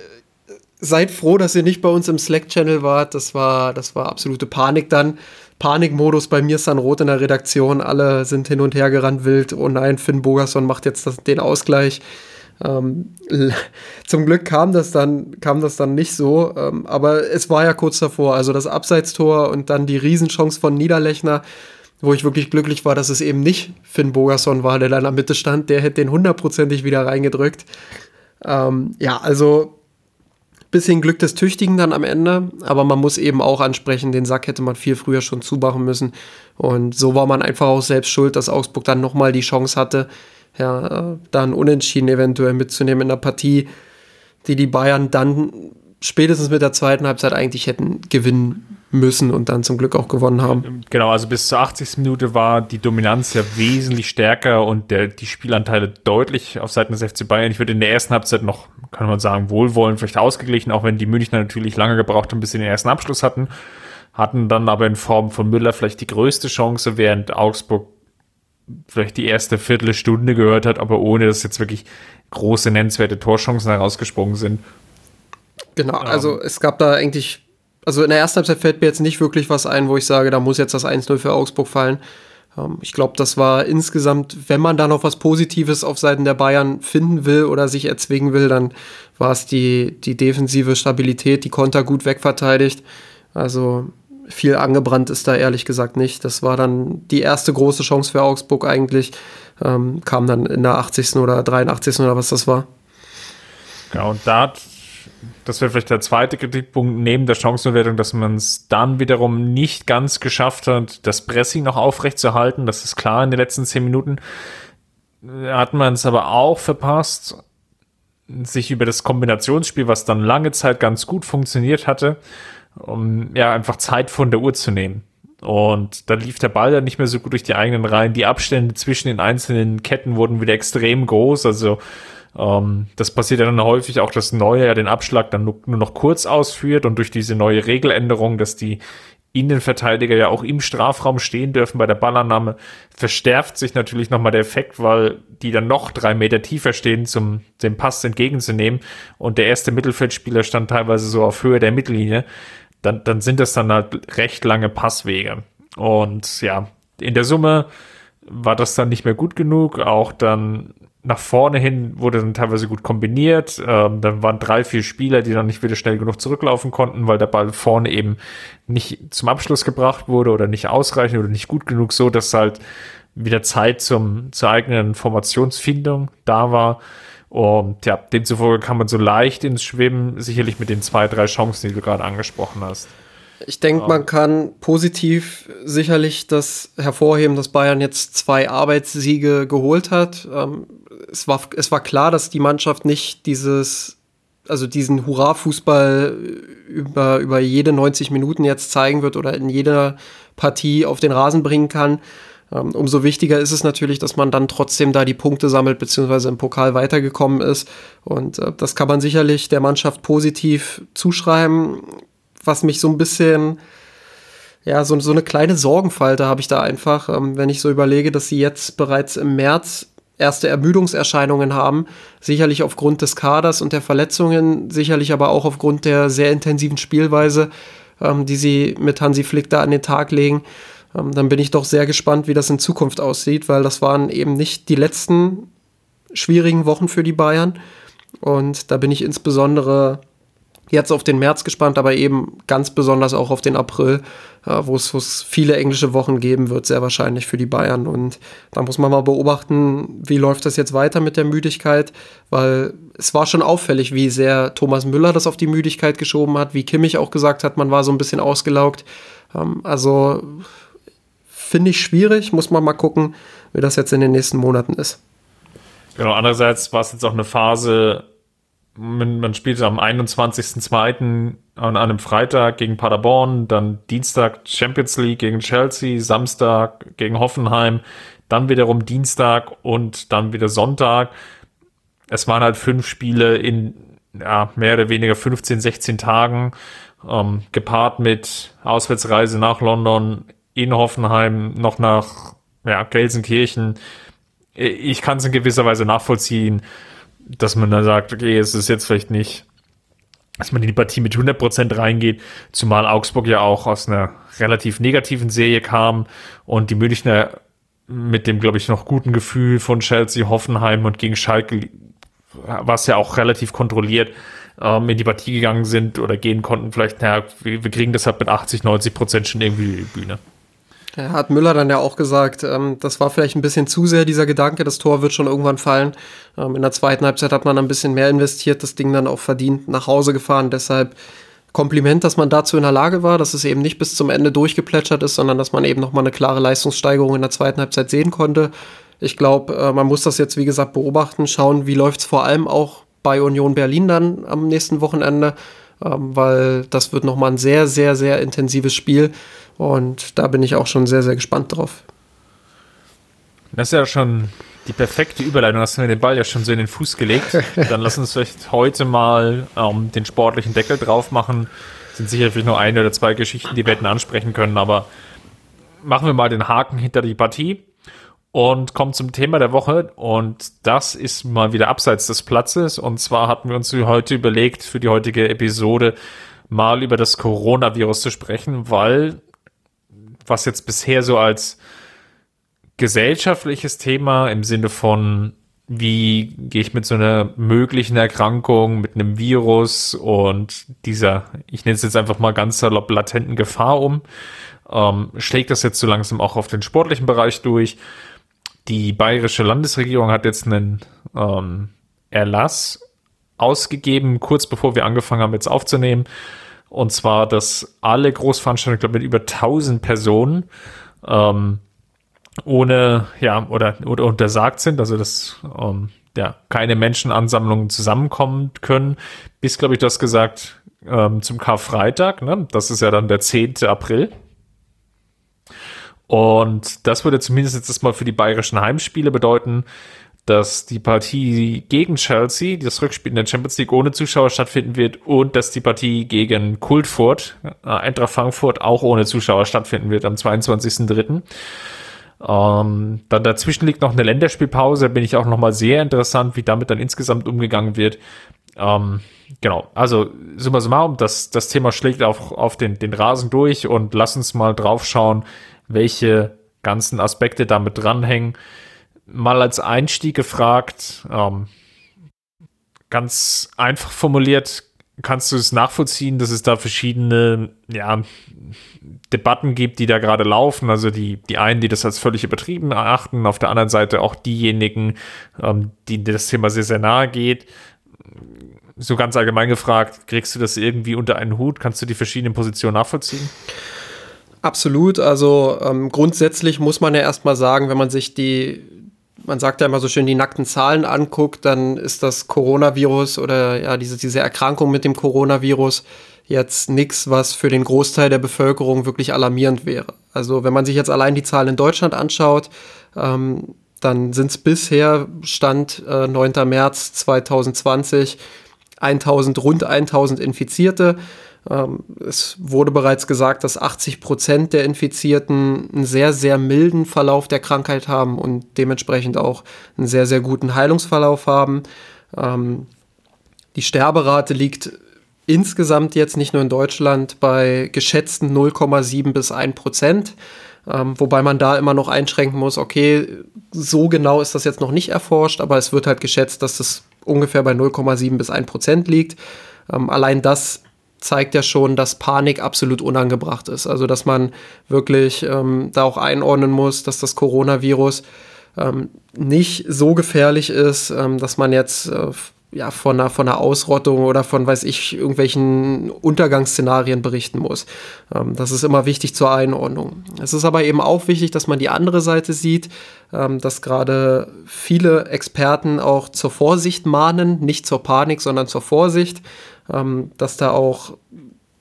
seid froh, dass ihr nicht bei uns im Slack-Channel wart. Das war, das war absolute Panik dann. Panikmodus bei mir San Rot in der Redaktion. Alle sind hin und her gerannt wild. Oh nein, Finn Bogerson macht jetzt das, den Ausgleich. Ähm, [laughs] zum Glück kam das dann, kam das dann nicht so, ähm, aber es war ja kurz davor. Also das Abseitstor und dann die Riesenchance von Niederlechner, wo ich wirklich glücklich war, dass es eben nicht Finn Bogerson war, der da in der Mitte stand. Der hätte den hundertprozentig wieder reingedrückt. Ähm, ja, also bisschen Glück des Tüchtigen dann am Ende, aber man muss eben auch ansprechen, den Sack hätte man viel früher schon zumachen müssen. Und so war man einfach auch selbst schuld, dass Augsburg dann nochmal die Chance hatte, ja, dann Unentschieden eventuell mitzunehmen in der Partie, die die Bayern dann spätestens mit der zweiten Halbzeit eigentlich hätten gewinnen müssen und dann zum Glück auch gewonnen haben. Genau, also bis zur 80. Minute war die Dominanz ja wesentlich stärker und der, die Spielanteile deutlich auf Seiten des FC Bayern. Ich würde in der ersten Halbzeit noch, kann man sagen, wohlwollend vielleicht ausgeglichen, auch wenn die Münchner natürlich lange gebraucht haben, bis sie den ersten Abschluss hatten. Hatten dann aber in Form von Müller vielleicht die größte Chance, während Augsburg vielleicht die erste Viertelstunde gehört hat, aber ohne dass jetzt wirklich große nennenswerte Torchancen herausgesprungen sind. Genau, also es gab da eigentlich also in der ersten Halbzeit fällt mir jetzt nicht wirklich was ein, wo ich sage, da muss jetzt das 1-0 für Augsburg fallen. Ähm, ich glaube, das war insgesamt, wenn man da noch was Positives auf Seiten der Bayern finden will oder sich erzwingen will, dann war es die, die defensive Stabilität, die Konter gut wegverteidigt. Also viel angebrannt ist da ehrlich gesagt nicht. Das war dann die erste große Chance für Augsburg eigentlich. Ähm, kam dann in der 80. oder 83. oder was das war. Ja, und da hat das wäre vielleicht der zweite Kritikpunkt neben der Chancenbewertung, dass man es dann wiederum nicht ganz geschafft hat, das Pressing noch aufrechtzuerhalten. Das ist klar in den letzten zehn Minuten. Hat man es aber auch verpasst, sich über das Kombinationsspiel, was dann lange Zeit ganz gut funktioniert hatte, um ja einfach Zeit von der Uhr zu nehmen. Und dann lief der Ball dann nicht mehr so gut durch die eigenen Reihen. Die Abstände zwischen den einzelnen Ketten wurden wieder extrem groß. Also ähm, das passiert ja dann häufig auch, dass Neuer ja den Abschlag dann nur, nur noch kurz ausführt und durch diese neue Regeländerung, dass die Innenverteidiger ja auch im Strafraum stehen dürfen bei der Ballannahme, verstärkt sich natürlich nochmal der Effekt, weil die dann noch drei Meter tiefer stehen, zum dem Pass entgegenzunehmen. Und der erste Mittelfeldspieler stand teilweise so auf Höhe der Mittellinie. Dann, dann sind das dann halt recht lange Passwege. Und ja, in der Summe war das dann nicht mehr gut genug. Auch dann nach vorne hin wurde dann teilweise gut kombiniert. Ähm, dann waren drei, vier Spieler, die dann nicht wieder schnell genug zurücklaufen konnten, weil der Ball vorne eben nicht zum Abschluss gebracht wurde oder nicht ausreichend oder nicht gut genug, so dass halt wieder Zeit zum, zur eigenen Formationsfindung da war. Und ja, demzufolge kann man so leicht ins Schwimmen, sicherlich mit den zwei, drei Chancen, die du gerade angesprochen hast. Ich denke, man kann positiv sicherlich das hervorheben, dass Bayern jetzt zwei Arbeitssiege geholt hat. Ähm, es war, es war klar, dass die Mannschaft nicht dieses, also diesen Hurra-Fußball über, über jede 90 Minuten jetzt zeigen wird oder in jeder Partie auf den Rasen bringen kann. Um, umso wichtiger ist es natürlich, dass man dann trotzdem da die Punkte sammelt, beziehungsweise im Pokal weitergekommen ist. Und äh, das kann man sicherlich der Mannschaft positiv zuschreiben. Was mich so ein bisschen, ja, so, so eine kleine Sorgenfalte habe ich da einfach, ähm, wenn ich so überlege, dass sie jetzt bereits im März erste Ermüdungserscheinungen haben. Sicherlich aufgrund des Kaders und der Verletzungen, sicherlich aber auch aufgrund der sehr intensiven Spielweise, ähm, die sie mit Hansi Flick da an den Tag legen. Ähm, dann bin ich doch sehr gespannt, wie das in Zukunft aussieht, weil das waren eben nicht die letzten schwierigen Wochen für die Bayern. Und da bin ich insbesondere jetzt auf den März gespannt, aber eben ganz besonders auch auf den April, äh, wo es viele englische Wochen geben wird, sehr wahrscheinlich für die Bayern. Und da muss man mal beobachten, wie läuft das jetzt weiter mit der Müdigkeit, weil es war schon auffällig, wie sehr Thomas Müller das auf die Müdigkeit geschoben hat, wie Kimmich auch gesagt hat, man war so ein bisschen ausgelaugt. Ähm, also finde ich schwierig, muss man mal gucken, wie das jetzt in den nächsten Monaten ist. Genau, andererseits war es jetzt auch eine Phase, man, man spielt am 21.02. an einem Freitag gegen Paderborn, dann Dienstag Champions League gegen Chelsea, Samstag gegen Hoffenheim, dann wiederum Dienstag und dann wieder Sonntag. Es waren halt fünf Spiele in ja, mehr oder weniger 15, 16 Tagen, ähm, gepaart mit Auswärtsreise nach London, in Hoffenheim, noch nach ja, Gelsenkirchen. Ich kann es in gewisser Weise nachvollziehen dass man da sagt, okay, es ist jetzt vielleicht nicht, dass man in die Partie mit 100% reingeht, zumal Augsburg ja auch aus einer relativ negativen Serie kam und die Münchner mit dem, glaube ich, noch guten Gefühl von Chelsea, Hoffenheim und gegen Schalke, was ja auch relativ kontrolliert, ähm, in die Partie gegangen sind oder gehen konnten, vielleicht, naja, wir, wir kriegen deshalb mit 80, 90 Prozent schon irgendwie die Bühne. Hat Müller dann ja auch gesagt, ähm, das war vielleicht ein bisschen zu sehr dieser Gedanke, das Tor wird schon irgendwann fallen. Ähm, in der zweiten Halbzeit hat man ein bisschen mehr investiert, das Ding dann auch verdient nach Hause gefahren. Deshalb Kompliment, dass man dazu in der Lage war, dass es eben nicht bis zum Ende durchgeplätschert ist, sondern dass man eben nochmal eine klare Leistungssteigerung in der zweiten Halbzeit sehen konnte. Ich glaube, äh, man muss das jetzt, wie gesagt, beobachten, schauen, wie läuft es vor allem auch bei Union Berlin dann am nächsten Wochenende. ähm, weil das wird nochmal ein sehr, sehr, sehr intensives Spiel und da bin ich auch schon sehr, sehr gespannt drauf. Das ist ja schon die perfekte Überleitung. Hast du mir den Ball ja schon so in den Fuß gelegt. [laughs] Dann lass uns vielleicht heute mal ähm, den sportlichen Deckel drauf machen. Sind sicherlich nur eine oder zwei Geschichten, die wir hätten ansprechen können, aber machen wir mal den Haken hinter die Partie und kommen zum Thema der Woche. Und das ist mal wieder abseits des Platzes. Und zwar hatten wir uns heute überlegt, für die heutige Episode mal über das Coronavirus zu sprechen, weil was jetzt bisher so als gesellschaftliches Thema im Sinne von, wie gehe ich mit so einer möglichen Erkrankung, mit einem Virus und dieser, ich nenne es jetzt einfach mal ganz salopp, latenten Gefahr um, ähm, schlägt das jetzt so langsam auch auf den sportlichen Bereich durch. Die bayerische Landesregierung hat jetzt einen ähm, Erlass ausgegeben, kurz bevor wir angefangen haben, jetzt aufzunehmen. Und zwar, dass alle Großveranstaltungen, ich glaube, mit über 1000 Personen ähm, ohne, ja, oder, oder untersagt sind, also dass ähm, ja, keine Menschenansammlungen zusammenkommen können, bis, glaube ich, du hast gesagt, ähm, zum Karfreitag, ne? das ist ja dann der 10. April. Und das würde zumindest jetzt mal für die bayerischen Heimspiele bedeuten, dass die Partie gegen Chelsea, das Rückspiel in der Champions League ohne Zuschauer stattfinden wird und dass die Partie gegen Kultfurt, äh, Eintracht Frankfurt, auch ohne Zuschauer stattfinden wird am 22.03. Ähm, dann dazwischen liegt noch eine Länderspielpause, da bin ich auch nochmal sehr interessant, wie damit dann insgesamt umgegangen wird. Ähm, genau, also summa summarum, das, das Thema schlägt auf, auf den, den Rasen durch und lass uns mal drauf schauen, welche ganzen Aspekte damit dranhängen. Mal als Einstieg gefragt, ähm, ganz einfach formuliert, kannst du es nachvollziehen, dass es da verschiedene ja, Debatten gibt, die da gerade laufen. Also die, die einen, die das als völlig übertrieben erachten, auf der anderen Seite auch diejenigen, ähm, die das Thema sehr, sehr nahe geht. So ganz allgemein gefragt, kriegst du das irgendwie unter einen Hut? Kannst du die verschiedenen Positionen nachvollziehen? Absolut. Also ähm, grundsätzlich muss man ja erstmal sagen, wenn man sich die, man sagt ja immer so schön, die nackten Zahlen anguckt, dann ist das Coronavirus oder ja, diese, diese Erkrankung mit dem Coronavirus jetzt nichts, was für den Großteil der Bevölkerung wirklich alarmierend wäre. Also wenn man sich jetzt allein die Zahlen in Deutschland anschaut, ähm, dann sind es bisher, Stand äh, 9. März 2020, 1000, rund 1000 Infizierte. Ähm, es wurde bereits gesagt, dass 80 Prozent der Infizierten einen sehr, sehr milden Verlauf der Krankheit haben und dementsprechend auch einen sehr, sehr guten Heilungsverlauf haben. Ähm, die Sterberate liegt insgesamt jetzt nicht nur in Deutschland bei geschätzten 0,7 bis 1 Prozent. Ähm, wobei man da immer noch einschränken muss, okay, so genau ist das jetzt noch nicht erforscht, aber es wird halt geschätzt, dass das ungefähr bei 0,7 bis 1 Prozent liegt. Ähm, allein das zeigt ja schon, dass Panik absolut unangebracht ist. Also dass man wirklich ähm, da auch einordnen muss, dass das Coronavirus ähm, nicht so gefährlich ist, ähm, dass man jetzt äh, ja, von einer, von einer Ausrottung oder von, weiß ich, irgendwelchen Untergangsszenarien berichten muss. Ähm, das ist immer wichtig zur Einordnung. Es ist aber eben auch wichtig, dass man die andere Seite sieht, ähm, dass gerade viele Experten auch zur Vorsicht mahnen, nicht zur Panik, sondern zur Vorsicht, ähm, dass da auch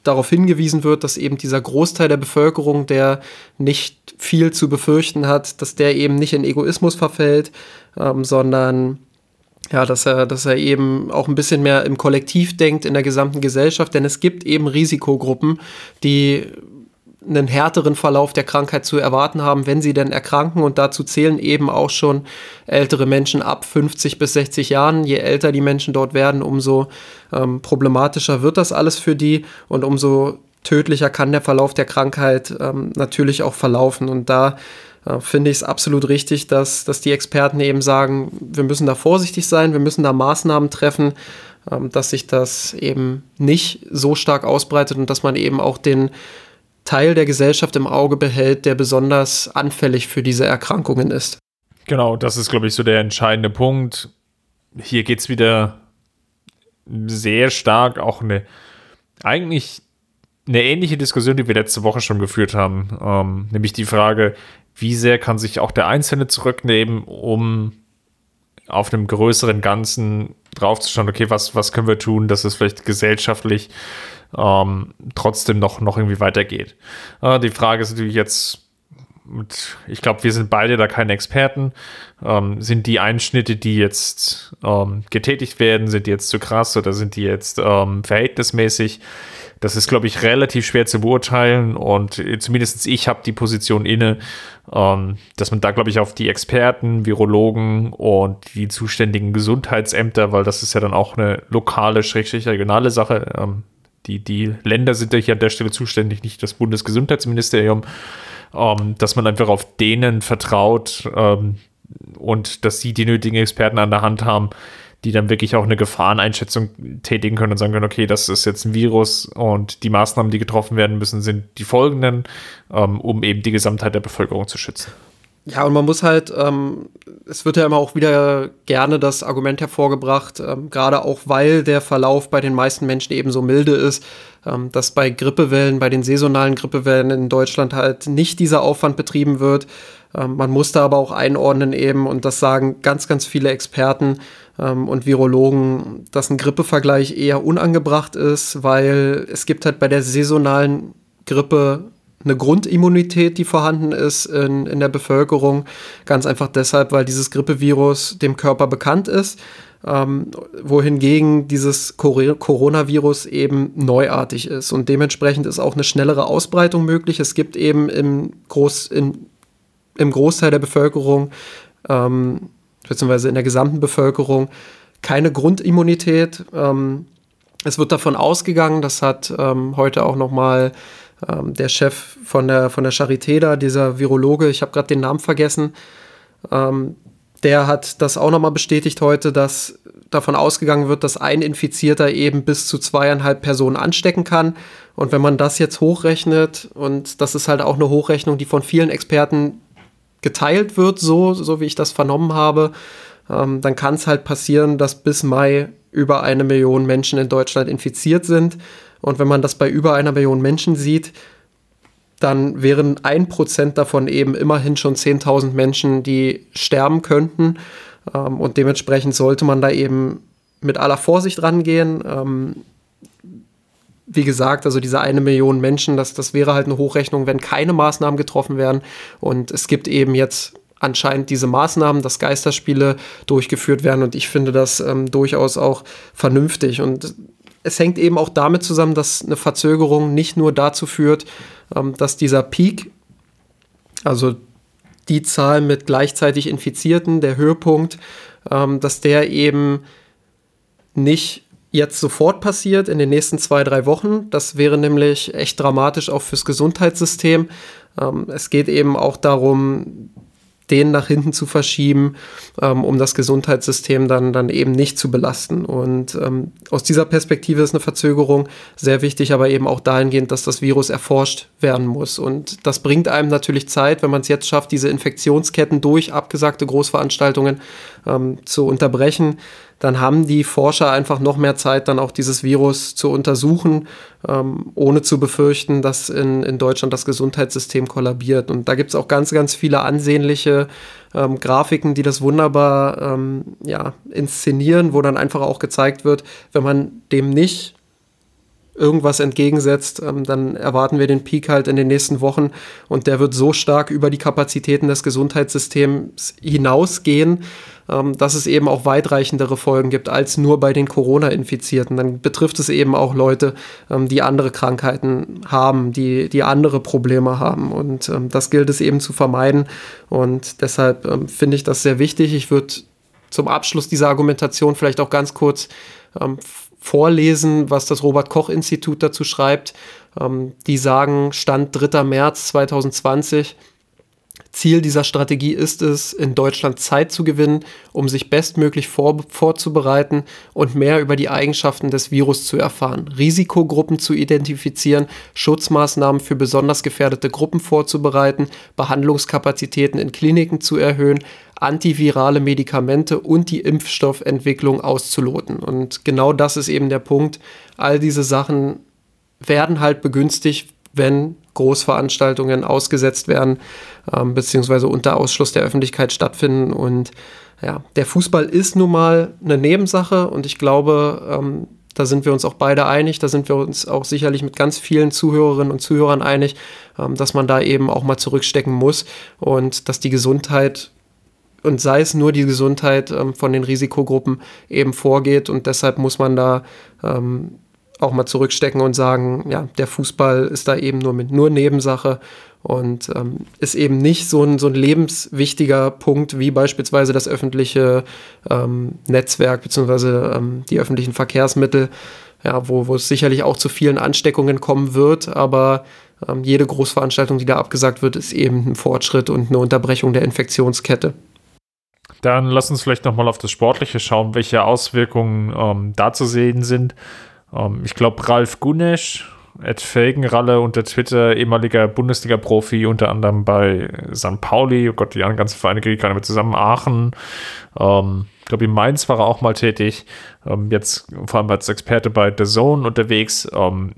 darauf hingewiesen wird, dass eben dieser Großteil der Bevölkerung, der nicht viel zu befürchten hat, dass der eben nicht in Egoismus verfällt, ähm, sondern ja, dass er, dass er eben auch ein bisschen mehr im Kollektiv denkt in der gesamten Gesellschaft, denn es gibt eben Risikogruppen, die einen härteren Verlauf der Krankheit zu erwarten haben, wenn sie denn erkranken. Und dazu zählen eben auch schon ältere Menschen ab 50 bis 60 Jahren. Je älter die Menschen dort werden, umso ähm, problematischer wird das alles für die und umso tödlicher kann der Verlauf der Krankheit ähm, natürlich auch verlaufen. Und da äh, finde ich es absolut richtig, dass, dass die Experten eben sagen, wir müssen da vorsichtig sein, wir müssen da Maßnahmen treffen, ähm, dass sich das eben nicht so stark ausbreitet und dass man eben auch den Teil der Gesellschaft im Auge behält, der besonders anfällig für diese Erkrankungen ist. Genau, das ist, glaube ich, so der entscheidende Punkt. Hier geht es wieder sehr stark auch eine, eigentlich eine ähnliche Diskussion, die wir letzte Woche schon geführt haben, ähm, nämlich die Frage, wie sehr kann sich auch der Einzelne zurücknehmen, um auf einem größeren Ganzen draufzuschauen, okay, was, was können wir tun, dass es vielleicht gesellschaftlich ähm, trotzdem noch, noch irgendwie weitergeht. Äh, die Frage ist natürlich jetzt, und ich glaube, wir sind beide da keine Experten. Ähm, sind die Einschnitte, die jetzt ähm, getätigt werden, sind die jetzt zu krass oder sind die jetzt ähm, verhältnismäßig? Das ist, glaube ich, relativ schwer zu beurteilen und äh, zumindest ich habe die Position inne, ähm, dass man da, glaube ich, auf die Experten, Virologen und die zuständigen Gesundheitsämter, weil das ist ja dann auch eine lokale, schrägstrich regionale Sache. Ähm, die, die Länder sind ja hier an der Stelle zuständig, nicht das Bundesgesundheitsministerium, ähm, dass man einfach auf denen vertraut ähm, und dass sie die nötigen Experten an der Hand haben, die dann wirklich auch eine Gefahreneinschätzung tätigen können und sagen können, okay, das ist jetzt ein Virus und die Maßnahmen, die getroffen werden müssen, sind die folgenden, ähm, um eben die Gesamtheit der Bevölkerung zu schützen. Ja, und man muss halt, ähm, es wird ja immer auch wieder gerne das Argument hervorgebracht, ähm, gerade auch weil der Verlauf bei den meisten Menschen eben so milde ist, ähm, dass bei Grippewellen, bei den saisonalen Grippewellen in Deutschland halt nicht dieser Aufwand betrieben wird. Ähm, man muss da aber auch einordnen eben, und das sagen ganz, ganz viele Experten, ähm, und Virologen, dass ein Grippevergleich eher unangebracht ist, weil es gibt halt bei der saisonalen Grippe eine Grundimmunität, die vorhanden ist in, in der Bevölkerung. Ganz einfach deshalb, weil dieses Grippevirus dem Körper bekannt ist. Ähm, wohingegen dieses Coronavirus eben neuartig ist. Und dementsprechend ist auch eine schnellere Ausbreitung möglich. Es gibt eben im, Groß, in, im Großteil der Bevölkerung ähm, beziehungsweise in der gesamten Bevölkerung keine Grundimmunität. Ähm, es wird davon ausgegangen, das hat ähm, heute auch noch mal ähm, der Chef von der, von der Charité da, dieser Virologe, ich habe gerade den Namen vergessen, ähm, der hat das auch noch mal bestätigt heute, dass davon ausgegangen wird, dass ein Infizierter eben bis zu zweieinhalb Personen anstecken kann. Und wenn man das jetzt hochrechnet, und das ist halt auch eine Hochrechnung, die von vielen Experten geteilt wird, so, so wie ich das vernommen habe, ähm, dann kann es halt passieren, dass bis Mai über eine Million Menschen in Deutschland infiziert sind. Und wenn man das bei über einer Million Menschen sieht, dann wären ein Prozent davon eben immerhin schon 10.000 Menschen, die sterben könnten. Ähm, und dementsprechend sollte man da eben mit aller Vorsicht rangehen. Ähm, wie gesagt, also diese eine Million Menschen, das, das wäre halt eine Hochrechnung, wenn keine Maßnahmen getroffen werden. Und es gibt eben jetzt anscheinend diese Maßnahmen, dass Geisterspiele durchgeführt werden. Und ich finde das ähm, durchaus auch vernünftig. Und es hängt eben auch damit zusammen, dass eine Verzögerung nicht nur dazu führt, ähm, dass dieser Peak, also die Zahl mit gleichzeitig Infizierten, der Höhepunkt, ähm, dass der eben nicht jetzt sofort passiert, in den nächsten zwei, drei Wochen. Das wäre nämlich echt dramatisch auch fürs Gesundheitssystem. Ähm, es geht eben auch darum, den nach hinten zu verschieben, ähm, um das Gesundheitssystem dann, dann eben nicht zu belasten. Und ähm, aus dieser Perspektive ist eine Verzögerung sehr wichtig, aber eben auch dahingehend, dass das Virus erforscht werden muss. Und das bringt einem natürlich Zeit, wenn man es jetzt schafft, diese Infektionsketten durch abgesagte Großveranstaltungen ähm, zu unterbrechen dann haben die Forscher einfach noch mehr Zeit, dann auch dieses Virus zu untersuchen, ähm, ohne zu befürchten, dass in, in Deutschland das Gesundheitssystem kollabiert. Und da gibt es auch ganz, ganz viele ansehnliche ähm, Grafiken, die das wunderbar ähm, ja, inszenieren, wo dann einfach auch gezeigt wird, wenn man dem nicht irgendwas entgegensetzt, ähm, dann erwarten wir den Peak halt in den nächsten Wochen und der wird so stark über die Kapazitäten des Gesundheitssystems hinausgehen, ähm, dass es eben auch weitreichendere Folgen gibt als nur bei den Corona-Infizierten. Dann betrifft es eben auch Leute, ähm, die andere Krankheiten haben, die, die andere Probleme haben und das gilt es eben zu vermeiden und deshalb finde ich das sehr wichtig. Ich würde zum Abschluss dieser Argumentation vielleicht auch ganz kurz vorlesen, was das Robert Koch Institut dazu schreibt. Ähm, die sagen, Stand 3. März 2020, Ziel dieser Strategie ist es, in Deutschland Zeit zu gewinnen, um sich bestmöglich vor, vorzubereiten und mehr über die Eigenschaften des Virus zu erfahren, Risikogruppen zu identifizieren, Schutzmaßnahmen für besonders gefährdete Gruppen vorzubereiten, Behandlungskapazitäten in Kliniken zu erhöhen, antivirale Medikamente und die Impfstoffentwicklung auszuloten. Und genau das ist eben der Punkt. All diese Sachen werden halt begünstigt wenn Großveranstaltungen ausgesetzt werden, ähm, beziehungsweise unter Ausschluss der Öffentlichkeit stattfinden. Und ja, der Fußball ist nun mal eine Nebensache und ich glaube, ähm, da sind wir uns auch beide einig, da sind wir uns auch sicherlich mit ganz vielen Zuhörerinnen und Zuhörern einig, ähm, dass man da eben auch mal zurückstecken muss und dass die Gesundheit und sei es nur die Gesundheit ähm, von den Risikogruppen eben vorgeht und deshalb muss man da ähm, auch mal zurückstecken und sagen, ja, der Fußball ist da eben nur mit nur Nebensache und ähm, ist eben nicht so ein, so ein lebenswichtiger Punkt wie beispielsweise das öffentliche ähm, Netzwerk bzw. Ähm, die öffentlichen Verkehrsmittel, ja, wo, wo es sicherlich auch zu vielen Ansteckungen kommen wird, aber ähm, jede Großveranstaltung, die da abgesagt wird, ist eben ein Fortschritt und eine Unterbrechung der Infektionskette. Dann lass uns vielleicht nochmal auf das Sportliche schauen, welche Auswirkungen ähm, da zu sehen sind. Ähm, ich glaube, Ralf Gunesch, Ed Felgenralle unter Twitter, ehemaliger Bundesliga-Profi, unter anderem bei St. Pauli, oh Gott, die anderen ganzen Vereine kriege ich gerade mit zusammen, Aachen, ähm, ich glaube, in Mainz war er auch mal tätig, ähm, jetzt vor allem als Experte bei The Zone unterwegs, ähm,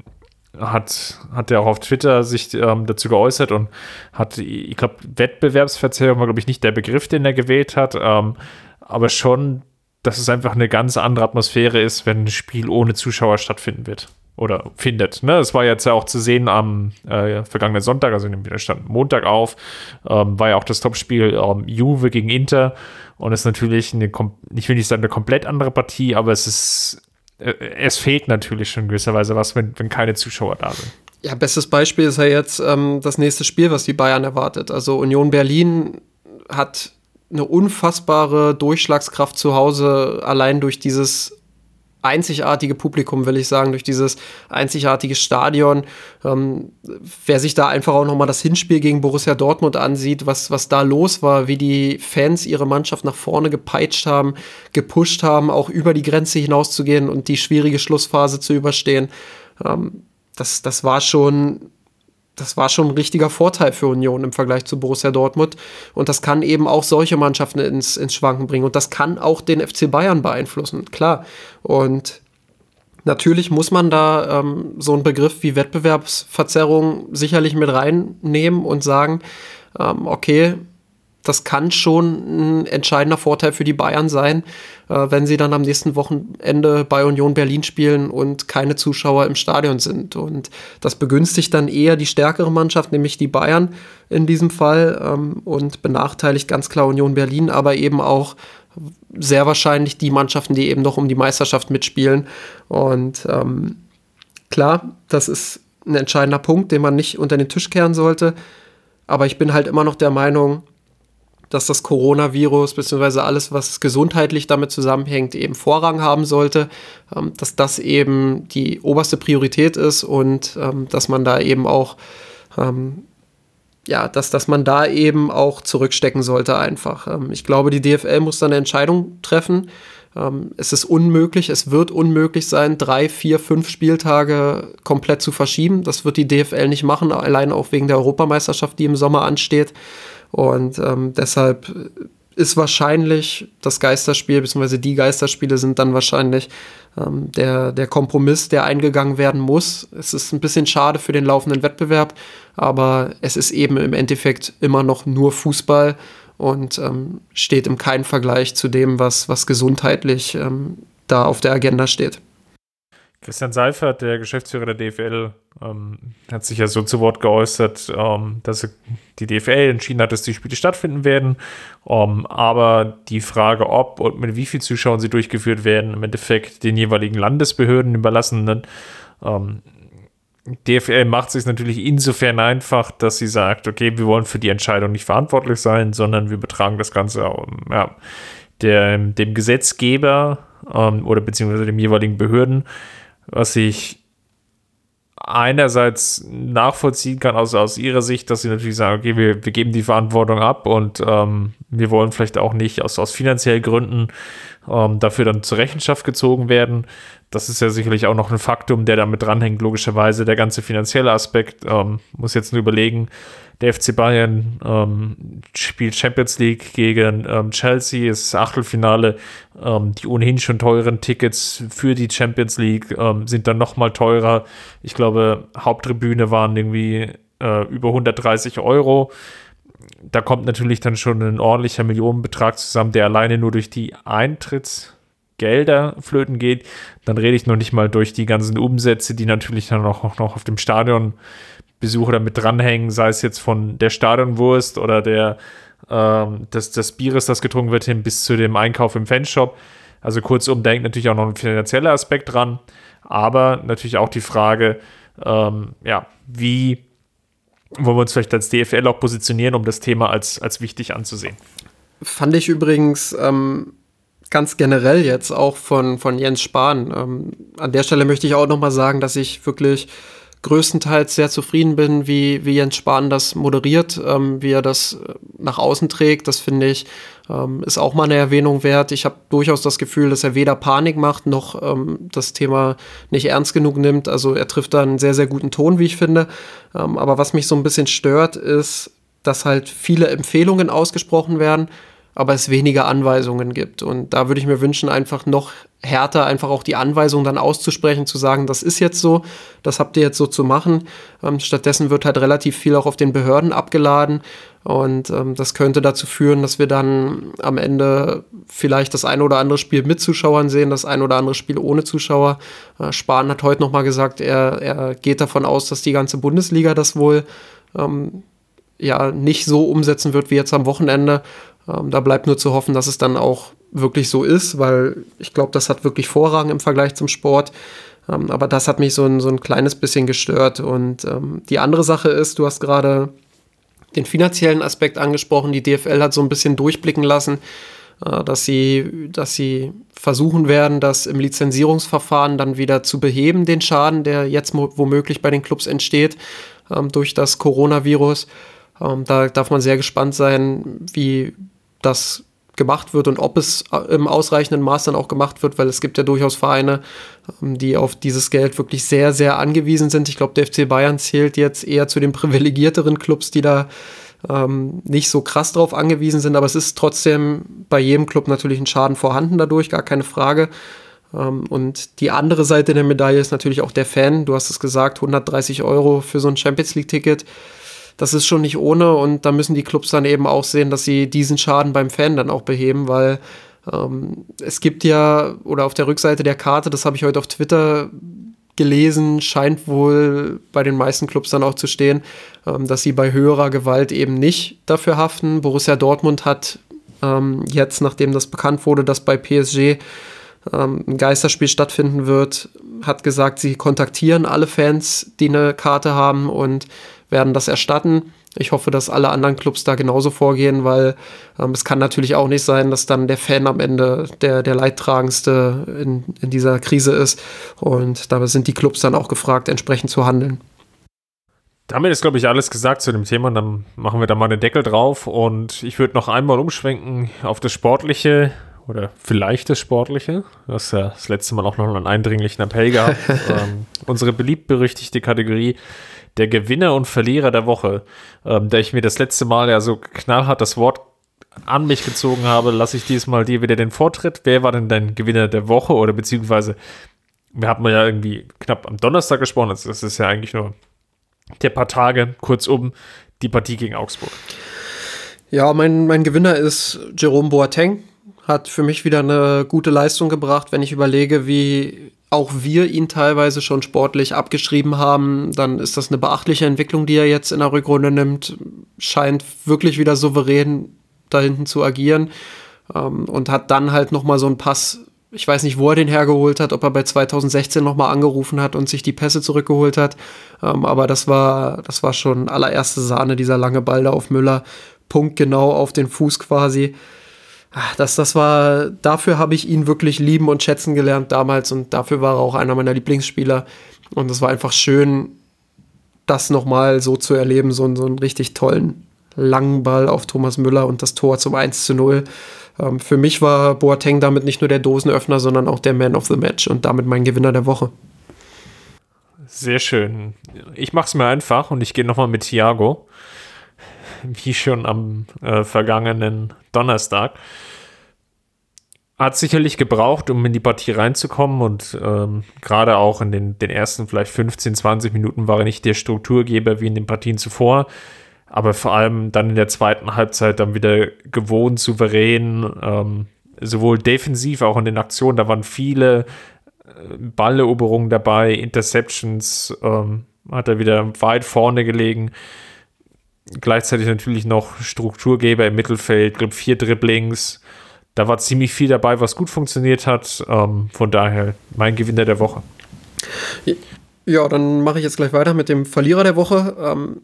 hat, hat er auch auf Twitter sich ähm, dazu geäußert und hat, ich glaube, Wettbewerbsverzerrung war, glaube ich, nicht der Begriff, den er gewählt hat, ähm, aber schon dass es einfach eine ganz andere Atmosphäre ist, wenn ein Spiel ohne Zuschauer stattfinden wird oder findet. Ne? Es war jetzt ja auch zu sehen am äh, vergangenen Sonntag, also wir stand Montag auf, ähm, war ja auch das Topspiel ähm, Juve gegen Inter und ist natürlich eine, ich will nicht sagen eine komplett andere Partie, aber es ist, es fehlt natürlich schon in gewisser Weise was, wenn, wenn keine Zuschauer da sind. Ja, bestes Beispiel ist ja jetzt ähm, das nächste Spiel, was die Bayern erwartet. Also Union Berlin hat eine unfassbare Durchschlagskraft zu Hause, allein durch dieses einzigartige Publikum, will ich sagen, durch dieses einzigartige Stadion. Ähm, wer sich da einfach auch nochmal das Hinspiel gegen Borussia Dortmund ansieht, was, was da los war, wie die Fans ihre Mannschaft nach vorne gepeitscht haben, gepusht haben, auch über die Grenze hinauszugehen und die schwierige Schlussphase zu überstehen. Ähm, das, das war schon das war schon ein richtiger Vorteil für Union im Vergleich zu Borussia Dortmund. Und das kann eben auch solche Mannschaften ins, ins Schwanken bringen. Und das kann auch den FC Bayern beeinflussen, klar. Und natürlich muss man da ähm, so einen Begriff wie Wettbewerbsverzerrung sicherlich mit reinnehmen und sagen, ähm, okay, das kann schon ein entscheidender Vorteil für die Bayern sein, äh, wenn sie dann am nächsten Wochenende bei Union Berlin spielen und keine Zuschauer im Stadion sind. Und das begünstigt dann eher die stärkere Mannschaft, nämlich die Bayern in diesem Fall, ähm, und benachteiligt ganz klar Union Berlin, aber eben auch sehr wahrscheinlich die Mannschaften, die eben noch um die Meisterschaft mitspielen. Und ähm, klar, das ist ein entscheidender Punkt, den man nicht unter den Tisch kehren sollte. Aber ich bin halt immer noch der Meinung, dass das Coronavirus bzw. alles, was gesundheitlich damit zusammenhängt, eben Vorrang haben sollte, ähm, dass das eben die oberste Priorität ist und ähm, dass man da eben auch ähm, ja, dass, dass man da eben auch zurückstecken sollte einfach. Ähm, ich glaube, die DFL muss da eine Entscheidung treffen. Ähm, es ist unmöglich, es wird unmöglich sein, drei, vier, fünf Spieltage komplett zu verschieben. Das wird die DFL nicht machen, allein auch wegen der Europameisterschaft, die im Sommer ansteht. Und ähm, deshalb ist wahrscheinlich das Geisterspiel, beziehungsweise die Geisterspiele sind dann wahrscheinlich ähm, der, der Kompromiss, der eingegangen werden muss. Es ist ein bisschen schade für den laufenden Wettbewerb, aber es ist eben im Endeffekt immer noch nur Fußball und ähm, steht im keinen Vergleich zu dem, was, was gesundheitlich ähm, da auf der Agenda steht. Christian Seifert, der Geschäftsführer der DFL, ähm, hat sich ja so zu Wort geäußert, ähm, dass die DFL entschieden hat, dass die Spiele stattfinden werden. Ähm, aber die Frage, ob und mit wie vielen Zuschauern sie durchgeführt werden, im Endeffekt den jeweiligen Landesbehörden überlassen. Ähm, DFL macht sich natürlich insofern einfach, dass sie sagt, okay, wir wollen für die Entscheidung nicht verantwortlich sein, sondern wir betragen das Ganze ja, der, dem Gesetzgeber ähm, oder beziehungsweise dem jeweiligen Behörden was ich einerseits nachvollziehen kann aus, aus ihrer Sicht, dass sie natürlich sagen, okay, wir, wir geben die Verantwortung ab und ähm, wir wollen vielleicht auch nicht aus, aus finanziellen Gründen ähm, dafür dann zur Rechenschaft gezogen werden. Das ist ja sicherlich auch noch ein Faktum, der damit dranhängt, logischerweise der ganze finanzielle Aspekt. Ähm, muss jetzt nur überlegen, Der FC Bayern ähm, spielt Champions League gegen ähm, Chelsea, ist Achtelfinale. Ähm, die ohnehin schon teuren Tickets für die Champions League ähm, sind dann nochmal teurer. Ich glaube, Haupttribüne waren irgendwie äh, über 130 Euro da kommt natürlich dann schon ein ordentlicher Millionenbetrag zusammen, der alleine nur durch die Eintrittsgelder flöten geht. Dann rede ich noch nicht mal durch die ganzen Umsätze, die natürlich dann auch noch auf dem Stadionbesucher damit dranhängen, sei es jetzt von der Stadionwurst oder der, ähm, des, des Bieres, das getrunken wird, hin bis zu dem Einkauf im Fanshop. Also kurzum, da hängt natürlich auch noch ein finanzieller Aspekt dran, aber natürlich auch die Frage, ähm, ja, wie wollen wir uns vielleicht als DFL auch positionieren, um das Thema als, als wichtig anzusehen. Fand ich übrigens ähm, ganz generell jetzt auch von, von Jens Spahn. Ähm, an der Stelle möchte ich auch nochmal sagen, dass ich wirklich größtenteils sehr zufrieden bin, wie, wie Jens Spahn das moderiert, ähm, wie er das äh, nach außen trägt. Das finde ich, ähm, ist auch mal eine Erwähnung wert. Ich habe durchaus das Gefühl, dass er weder Panik macht, noch ähm, das Thema nicht ernst genug nimmt. Also er trifft da einen sehr, sehr guten Ton, wie ich finde. Ähm, aber was mich so ein bisschen stört, ist, dass halt viele Empfehlungen ausgesprochen werden aber es weniger Anweisungen gibt. Und da würde ich mir wünschen, einfach noch härter einfach auch die Anweisung dann auszusprechen, zu sagen, das ist jetzt so, das habt ihr jetzt so zu machen. Ähm, stattdessen wird halt relativ viel auch auf den Behörden abgeladen und ähm, das könnte dazu führen, dass wir dann am Ende vielleicht das eine oder andere Spiel mit Zuschauern sehen, das eine oder andere Spiel ohne Zuschauer. Äh, Spahn hat heute nochmal gesagt, er, er geht davon aus, dass die ganze Bundesliga das wohl ähm, ja nicht so umsetzen wird wie jetzt am Wochenende. Ähm, da bleibt nur zu hoffen, dass es dann auch wirklich so ist, weil ich glaube, das hat wirklich Vorrang im Vergleich zum Sport. Ähm, aber das hat mich so ein, so ein kleines bisschen gestört. Und ähm, die andere Sache ist, du hast gerade den finanziellen Aspekt angesprochen. Die DFL hat so ein bisschen durchblicken lassen, äh, dass, sie, dass sie versuchen werden, das im Lizenzierungsverfahren dann wieder zu beheben, den Schaden, der jetzt womöglich bei den Clubs entsteht ähm, durch das Coronavirus. Ähm, da darf man sehr gespannt sein, wie das gemacht wird und ob es äh, im ausreichenden Maß dann auch gemacht wird, weil es gibt ja durchaus Vereine, ähm, die auf dieses Geld wirklich sehr, sehr angewiesen sind. Ich glaube, der FC Bayern zählt jetzt eher zu den [laughs] privilegierteren Clubs, die da ähm, nicht so krass drauf angewiesen sind, aber es ist trotzdem bei jedem Club natürlich ein Schaden vorhanden dadurch, gar keine Frage. Ähm, und die andere Seite der Medaille ist natürlich auch der Fan. Du hast es gesagt, 130 Euro für so ein Champions League-Ticket das ist schon nicht ohne und da müssen die Clubs dann eben auch sehen, dass sie diesen Schaden beim Fan dann auch beheben, weil ähm, es gibt ja, oder auf der Rückseite der Karte, das habe ich heute auf Twitter gelesen, scheint wohl bei den meisten Clubs dann auch zu stehen, ähm, dass sie bei höherer Gewalt eben nicht dafür haften. Borussia Dortmund hat ähm, jetzt, nachdem das bekannt wurde, dass bei PSG ähm, ein Geisterspiel stattfinden wird, hat gesagt, sie kontaktieren alle Fans, die eine Karte haben und werden das erstatten. Ich hoffe, dass alle anderen Clubs da genauso vorgehen, weil ähm, es kann natürlich auch nicht sein, dass dann der Fan am Ende der, der Leidtragendste in, in dieser Krise ist. Und da sind die Clubs dann auch gefragt, entsprechend zu handeln. Damit ist, glaube ich, alles gesagt zu dem Thema. Und dann machen wir da mal einen Deckel drauf. Und ich würde noch einmal umschwenken auf das Sportliche oder vielleicht das Sportliche. Das ist ja das letzte Mal auch noch einen eindringlichen Appell gehabt. [laughs] ähm, unsere beliebt berüchtigte Kategorie der Gewinner und Verlierer der Woche, ähm, da ich mir das letzte Mal ja so knallhart das Wort an mich gezogen habe, lasse ich diesmal dir wieder den Vortritt. Wer war denn dein Gewinner der Woche oder beziehungsweise wir haben ja irgendwie knapp am Donnerstag gesprochen, also das ist ja eigentlich nur der paar Tage, kurzum die Partie gegen Augsburg. Ja, mein, mein Gewinner ist Jerome Boateng. Hat für mich wieder eine gute Leistung gebracht, wenn ich überlege, wie auch wir ihn teilweise schon sportlich abgeschrieben haben, dann ist das eine beachtliche Entwicklung, die er jetzt in der Rückrunde nimmt. Scheint wirklich wieder souverän da hinten zu agieren ähm, und hat dann halt noch mal so einen Pass. Ich weiß nicht, wo er den hergeholt hat, ob er bei 2016 noch mal angerufen hat und sich die Pässe zurückgeholt hat. Ähm, aber das war, das war schon allererste Sahne, dieser lange Ball da auf Müller. Punkt genau auf den Fuß quasi. Ah, das, das war, dafür habe ich ihn wirklich lieben und schätzen gelernt damals und dafür war er auch einer meiner Lieblingsspieler. Und es war einfach schön, das nochmal so zu erleben, so, so einen richtig tollen langen Ball auf Thomas Müller und das Tor zum 1 zu 0. Ähm, für mich war Boateng damit nicht nur der Dosenöffner, sondern auch der Man of the Match und damit mein Gewinner der Woche. Sehr schön. Ich mache es mir einfach und ich gehe nochmal mit Thiago. [laughs] wie schon am äh, vergangenen Donnerstag. Hat sicherlich gebraucht, um in die Partie reinzukommen und ähm, gerade auch in den, den ersten vielleicht 15, 20 Minuten war er nicht der Strukturgeber wie in den Partien zuvor, aber vor allem dann in der zweiten Halbzeit dann wieder gewohnt, souverän, ähm, sowohl defensiv, auch in den Aktionen, da waren viele äh, Balleroberungen dabei, Interceptions, ähm, hat er wieder weit vorne gelegen. Gleichzeitig natürlich noch Strukturgeber im Mittelfeld, glaube vier Dribblings. Da war ziemlich viel dabei, was gut funktioniert hat. Ähm, von daher mein Gewinner der Woche. Ja, dann mache ich jetzt gleich weiter mit dem Verlierer der Woche. Ähm,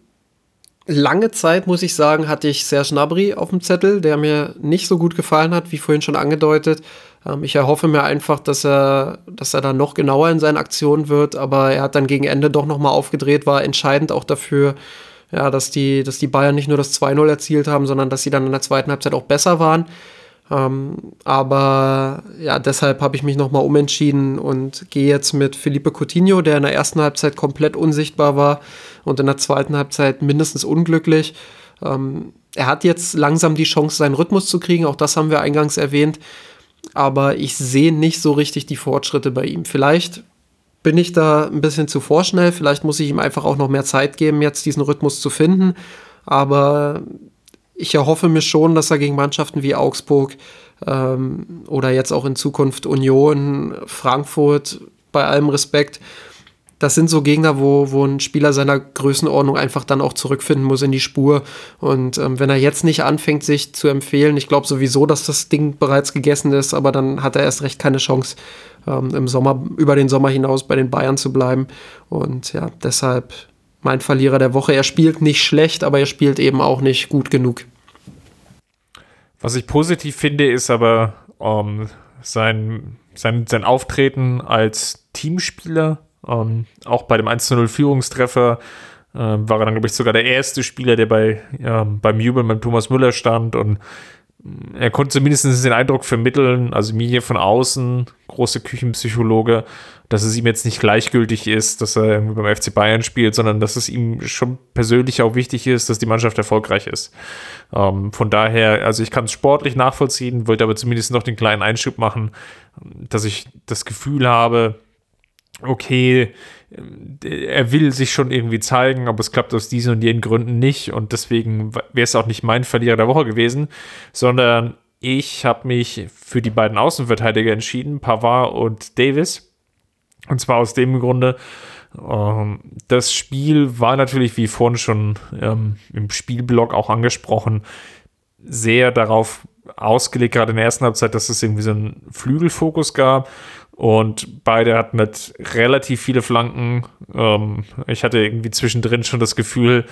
lange Zeit, muss ich sagen, hatte ich Serge Gnabry auf dem Zettel, der mir nicht so gut gefallen hat, wie vorhin schon angedeutet. Ähm, ich erhoffe mir einfach, dass er, dass er da noch genauer in seinen Aktionen wird, aber er hat dann gegen Ende doch nochmal aufgedreht, war entscheidend auch dafür, ja, dass die, dass die Bayern nicht nur das 2-0 erzielt haben, sondern dass sie dann in der zweiten Halbzeit auch besser waren. Ähm, aber ja, deshalb habe ich mich nochmal umentschieden und gehe jetzt mit Felipe Coutinho, der in der ersten Halbzeit komplett unsichtbar war und in der zweiten Halbzeit mindestens unglücklich. Ähm, er hat jetzt langsam die Chance, seinen Rhythmus zu kriegen, auch das haben wir eingangs erwähnt. Aber ich sehe nicht so richtig die Fortschritte bei ihm. Vielleicht bin ich da ein bisschen zu vorschnell, vielleicht muss ich ihm einfach auch noch mehr Zeit geben, jetzt diesen Rhythmus zu finden. Aber ich erhoffe mir schon, dass er gegen Mannschaften wie Augsburg ähm, oder jetzt auch in Zukunft Union, Frankfurt, bei allem Respekt, das sind so Gegner, wo, wo ein Spieler seiner Größenordnung einfach dann auch zurückfinden muss in die Spur. Und ähm, wenn er jetzt nicht anfängt, sich zu empfehlen, ich glaube sowieso, dass das Ding bereits gegessen ist, aber dann hat er erst recht keine Chance, ähm, im Sommer, über den Sommer hinaus bei den Bayern zu bleiben. Und ja, deshalb mein Verlierer der Woche. Er spielt nicht schlecht, aber er spielt eben auch nicht gut genug. Was ich positiv finde, ist aber ähm, sein, sein, sein Auftreten als Teamspieler. Ähm, auch bei dem 1-0-Führungstreffer äh, war er dann, glaube ich, sogar der erste Spieler, der bei, äh, beim Jubeln beim Thomas Müller stand und er konnte zumindest den Eindruck vermitteln, also mir hier von außen, große Küchenpsychologe, dass es ihm jetzt nicht gleichgültig ist, dass er beim FC Bayern spielt, sondern dass es ihm schon persönlich auch wichtig ist, dass die Mannschaft erfolgreich ist. Ähm, von daher, also ich kann es sportlich nachvollziehen, wollte aber zumindest noch den kleinen Einschub machen, dass ich das Gefühl habe, okay, er will sich schon irgendwie zeigen, aber es klappt aus diesen und jenen Gründen nicht und deswegen wäre es auch nicht mein Verlierer der Woche gewesen, sondern ich habe mich für die beiden Außenverteidiger entschieden, Pavard und Davis. Und zwar aus dem Grunde, ähm, das Spiel war natürlich, wie vorhin schon ähm, im Spielblock auch angesprochen, sehr darauf ausgelegt, gerade in der ersten Halbzeit, dass es irgendwie so einen Flügelfokus gab. Und beide hatten mit relativ viele Flanken. Ähm, ich hatte irgendwie zwischendrin schon das Gefühl,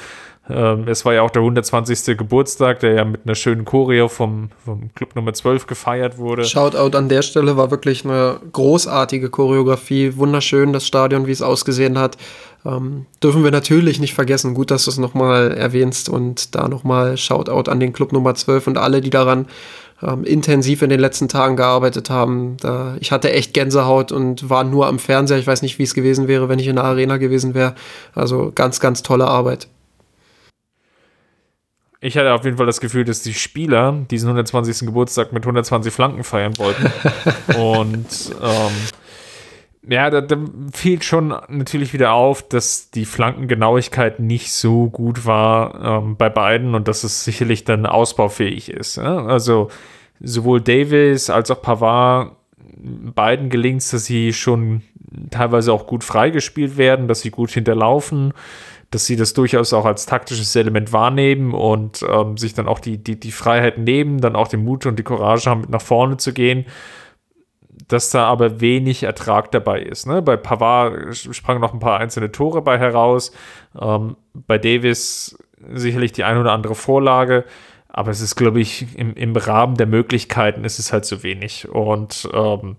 ähm, es war ja auch der 120. Geburtstag, der ja mit einer schönen Choreo vom, vom Club Nummer 12 gefeiert wurde. Shoutout an der Stelle war wirklich eine großartige Choreografie. Wunderschön, das Stadion, wie es ausgesehen hat. Ähm, dürfen wir natürlich nicht vergessen. Gut, dass du es nochmal erwähnst und da nochmal Shoutout an den Club Nummer 12 und alle, die daran ähm, intensiv in den letzten Tagen gearbeitet haben. Da, ich hatte echt Gänsehaut und war nur am Fernseher. Ich weiß nicht, wie es gewesen wäre, wenn ich in der Arena gewesen wäre. Also ganz, ganz tolle Arbeit. Ich hatte auf jeden Fall das Gefühl, dass die Spieler diesen 120. Geburtstag mit 120 Flanken feiern wollten. [laughs] und ähm, ja, da, da fiel schon natürlich wieder auf, dass die Flankengenauigkeit nicht so gut war ähm, bei beiden und dass es sicherlich dann ausbaufähig ist. Ja? Also sowohl Davis als auch Pavard, beiden gelingt es, dass sie schon teilweise auch gut freigespielt werden, dass sie gut hinterlaufen, dass sie das durchaus auch als taktisches Element wahrnehmen und ähm, sich dann auch die, die, die Freiheit nehmen, dann auch den Mut und die Courage haben, mit nach vorne zu gehen dass da aber wenig Ertrag dabei ist. Ne? Bei Pavard sprangen noch ein paar einzelne Tore bei heraus. Ähm, bei Davis sicherlich die ein oder andere Vorlage. Aber es ist, glaube ich, im, im Rahmen der Möglichkeiten ist es halt zu wenig. Und ähm,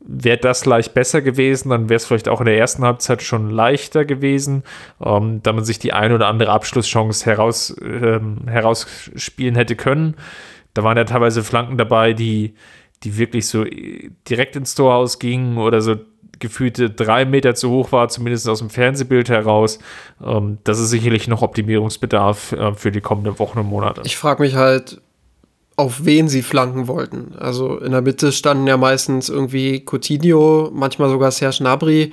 wäre das leicht besser gewesen, dann wäre es vielleicht auch in der ersten Halbzeit schon leichter gewesen, ähm, da man sich die ein oder andere Abschlusschance heraus, ähm, herausspielen hätte können. Da waren ja teilweise Flanken dabei, die die wirklich so äh, direkt ins Torhaus gingen oder so gefühlte drei Meter zu hoch war, zumindest aus dem Fernsehbild heraus. Ähm, das ist sicherlich noch Optimierungsbedarf äh, für die kommenden Wochen und Monate. Ich frage mich halt, auf wen sie flanken wollten. Also in der Mitte standen ja meistens irgendwie Coutinho, manchmal sogar Serge Gnabry,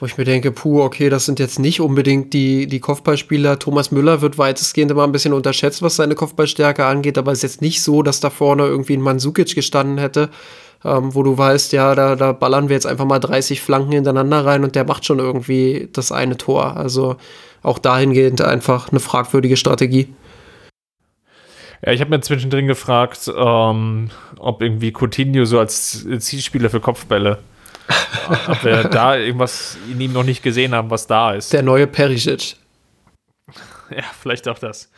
wo ich mir denke, puh, okay, das sind jetzt nicht unbedingt die, die Kopfballspieler. Thomas Müller wird weitestgehend immer ein bisschen unterschätzt, was seine Kopfballstärke angeht, aber es ist jetzt nicht so, dass da vorne irgendwie ein Mansukic gestanden hätte, ähm, wo du weißt, ja, da, da ballern wir jetzt einfach mal 30 Flanken hintereinander rein und der macht schon irgendwie das eine Tor. Also auch dahingehend einfach eine fragwürdige Strategie. Ja, ich habe mir zwischendrin gefragt, ähm, ob irgendwie Coutinho so als Zielspieler für Kopfbälle, ob wir da irgendwas in ihm noch nicht gesehen haben, was da ist. Der neue Perisic. [laughs] Ja, vielleicht auch das.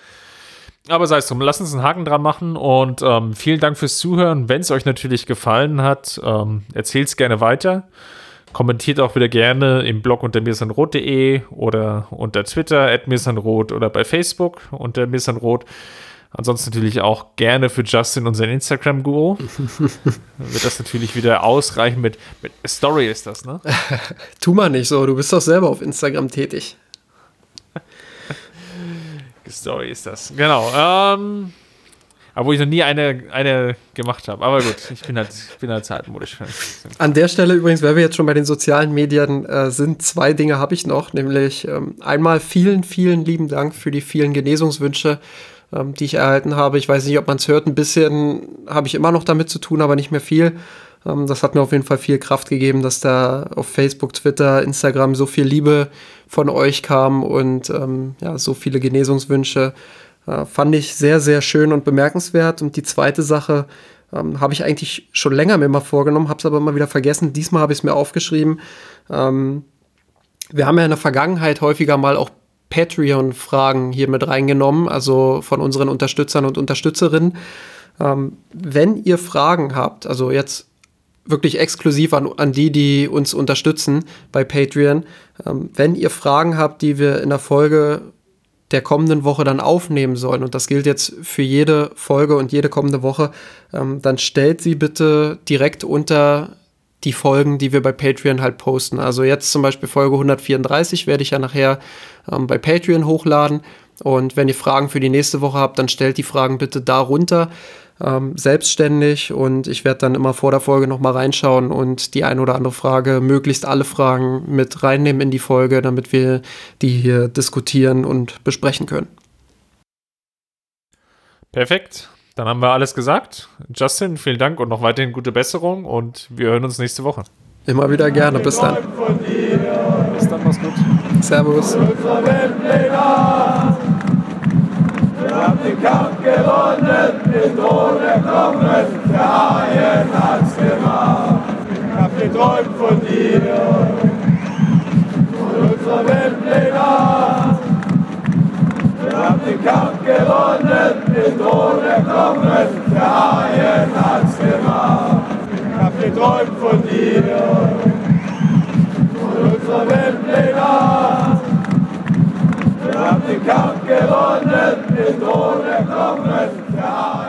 Aber sei es drum, lass uns einen Haken dran machen und ähm, vielen Dank fürs Zuhören. Wenn es euch natürlich gefallen hat, ähm, erzählt es gerne weiter. Kommentiert auch wieder gerne im Blog unter mirsanrot.de oder unter Twitter at mirsanrot oder bei Facebook unter mirsanrot. Ansonsten natürlich auch gerne für Justin und sein Instagram-Guru. [laughs] wird das natürlich wieder ausreichen mit, mit Story ist das, ne? [laughs] tu mal nicht so, du bist doch selber auf Instagram tätig. Story ist das. Genau. Ähm, obwohl ich noch nie eine, eine gemacht habe. Aber gut, ich bin halt, bin halt zeitmodisch. An der Stelle übrigens, weil wir jetzt schon bei den sozialen Medien äh, sind, zwei Dinge habe ich noch. Nämlich ähm, einmal vielen, vielen lieben Dank für die vielen Genesungswünsche ähm, die ich erhalten habe. Ich weiß nicht, ob man es hört, ein bisschen habe ich immer noch damit zu tun, aber nicht mehr viel. Ähm, das hat mir auf jeden Fall viel Kraft gegeben, dass da auf Facebook, Twitter, Instagram so viel Liebe von euch kam und ähm, ja, so viele Genesungswünsche. Äh, fand ich sehr, sehr schön und bemerkenswert. Und die zweite Sache, ähm, habe ich eigentlich schon länger mir mal vorgenommen, habe es aber immer wieder vergessen. Diesmal habe ich es mir aufgeschrieben. Ähm, wir haben ja in der Vergangenheit häufiger mal auch Patreon-Fragen hier mit reingenommen, also von unseren Unterstützern und Unterstützerinnen. Ähm, wenn ihr Fragen habt, also jetzt wirklich exklusiv an, an die, die uns unterstützen bei Patreon, ähm, wenn ihr Fragen habt, die wir in der Folge der kommenden Woche dann aufnehmen sollen, und das gilt jetzt für jede Folge und jede kommende Woche, ähm, dann stellt sie bitte direkt unter die Folgen, die wir bei Patreon halt posten. Also jetzt zum Beispiel Folge 134 werde ich ja nachher ähm, bei Patreon hochladen. Und wenn ihr Fragen für die nächste Woche habt, dann stellt die Fragen bitte darunter ähm, selbstständig und ich werde dann immer vor der Folge nochmal reinschauen und die ein oder andere Frage, möglichst alle Fragen mit reinnehmen in die Folge, damit wir die hier diskutieren und besprechen können. Perfekt. Dann haben wir alles gesagt. Justin, vielen Dank und noch weiterhin gute Besserung und wir hören uns nächste Woche. Immer wieder gerne. Bis dann. Servus. Wir haben den Kampf gewonnen, Thron erklommen, der Haien hat's gemacht. Ich von dir, von unserer den Kampf gewonnen, Thron erklommen, der Haien hat's gemacht. Ich von dir, von unserer Weltpläne. Wir haben den Kampf gewonnen, den Thron erklommen, der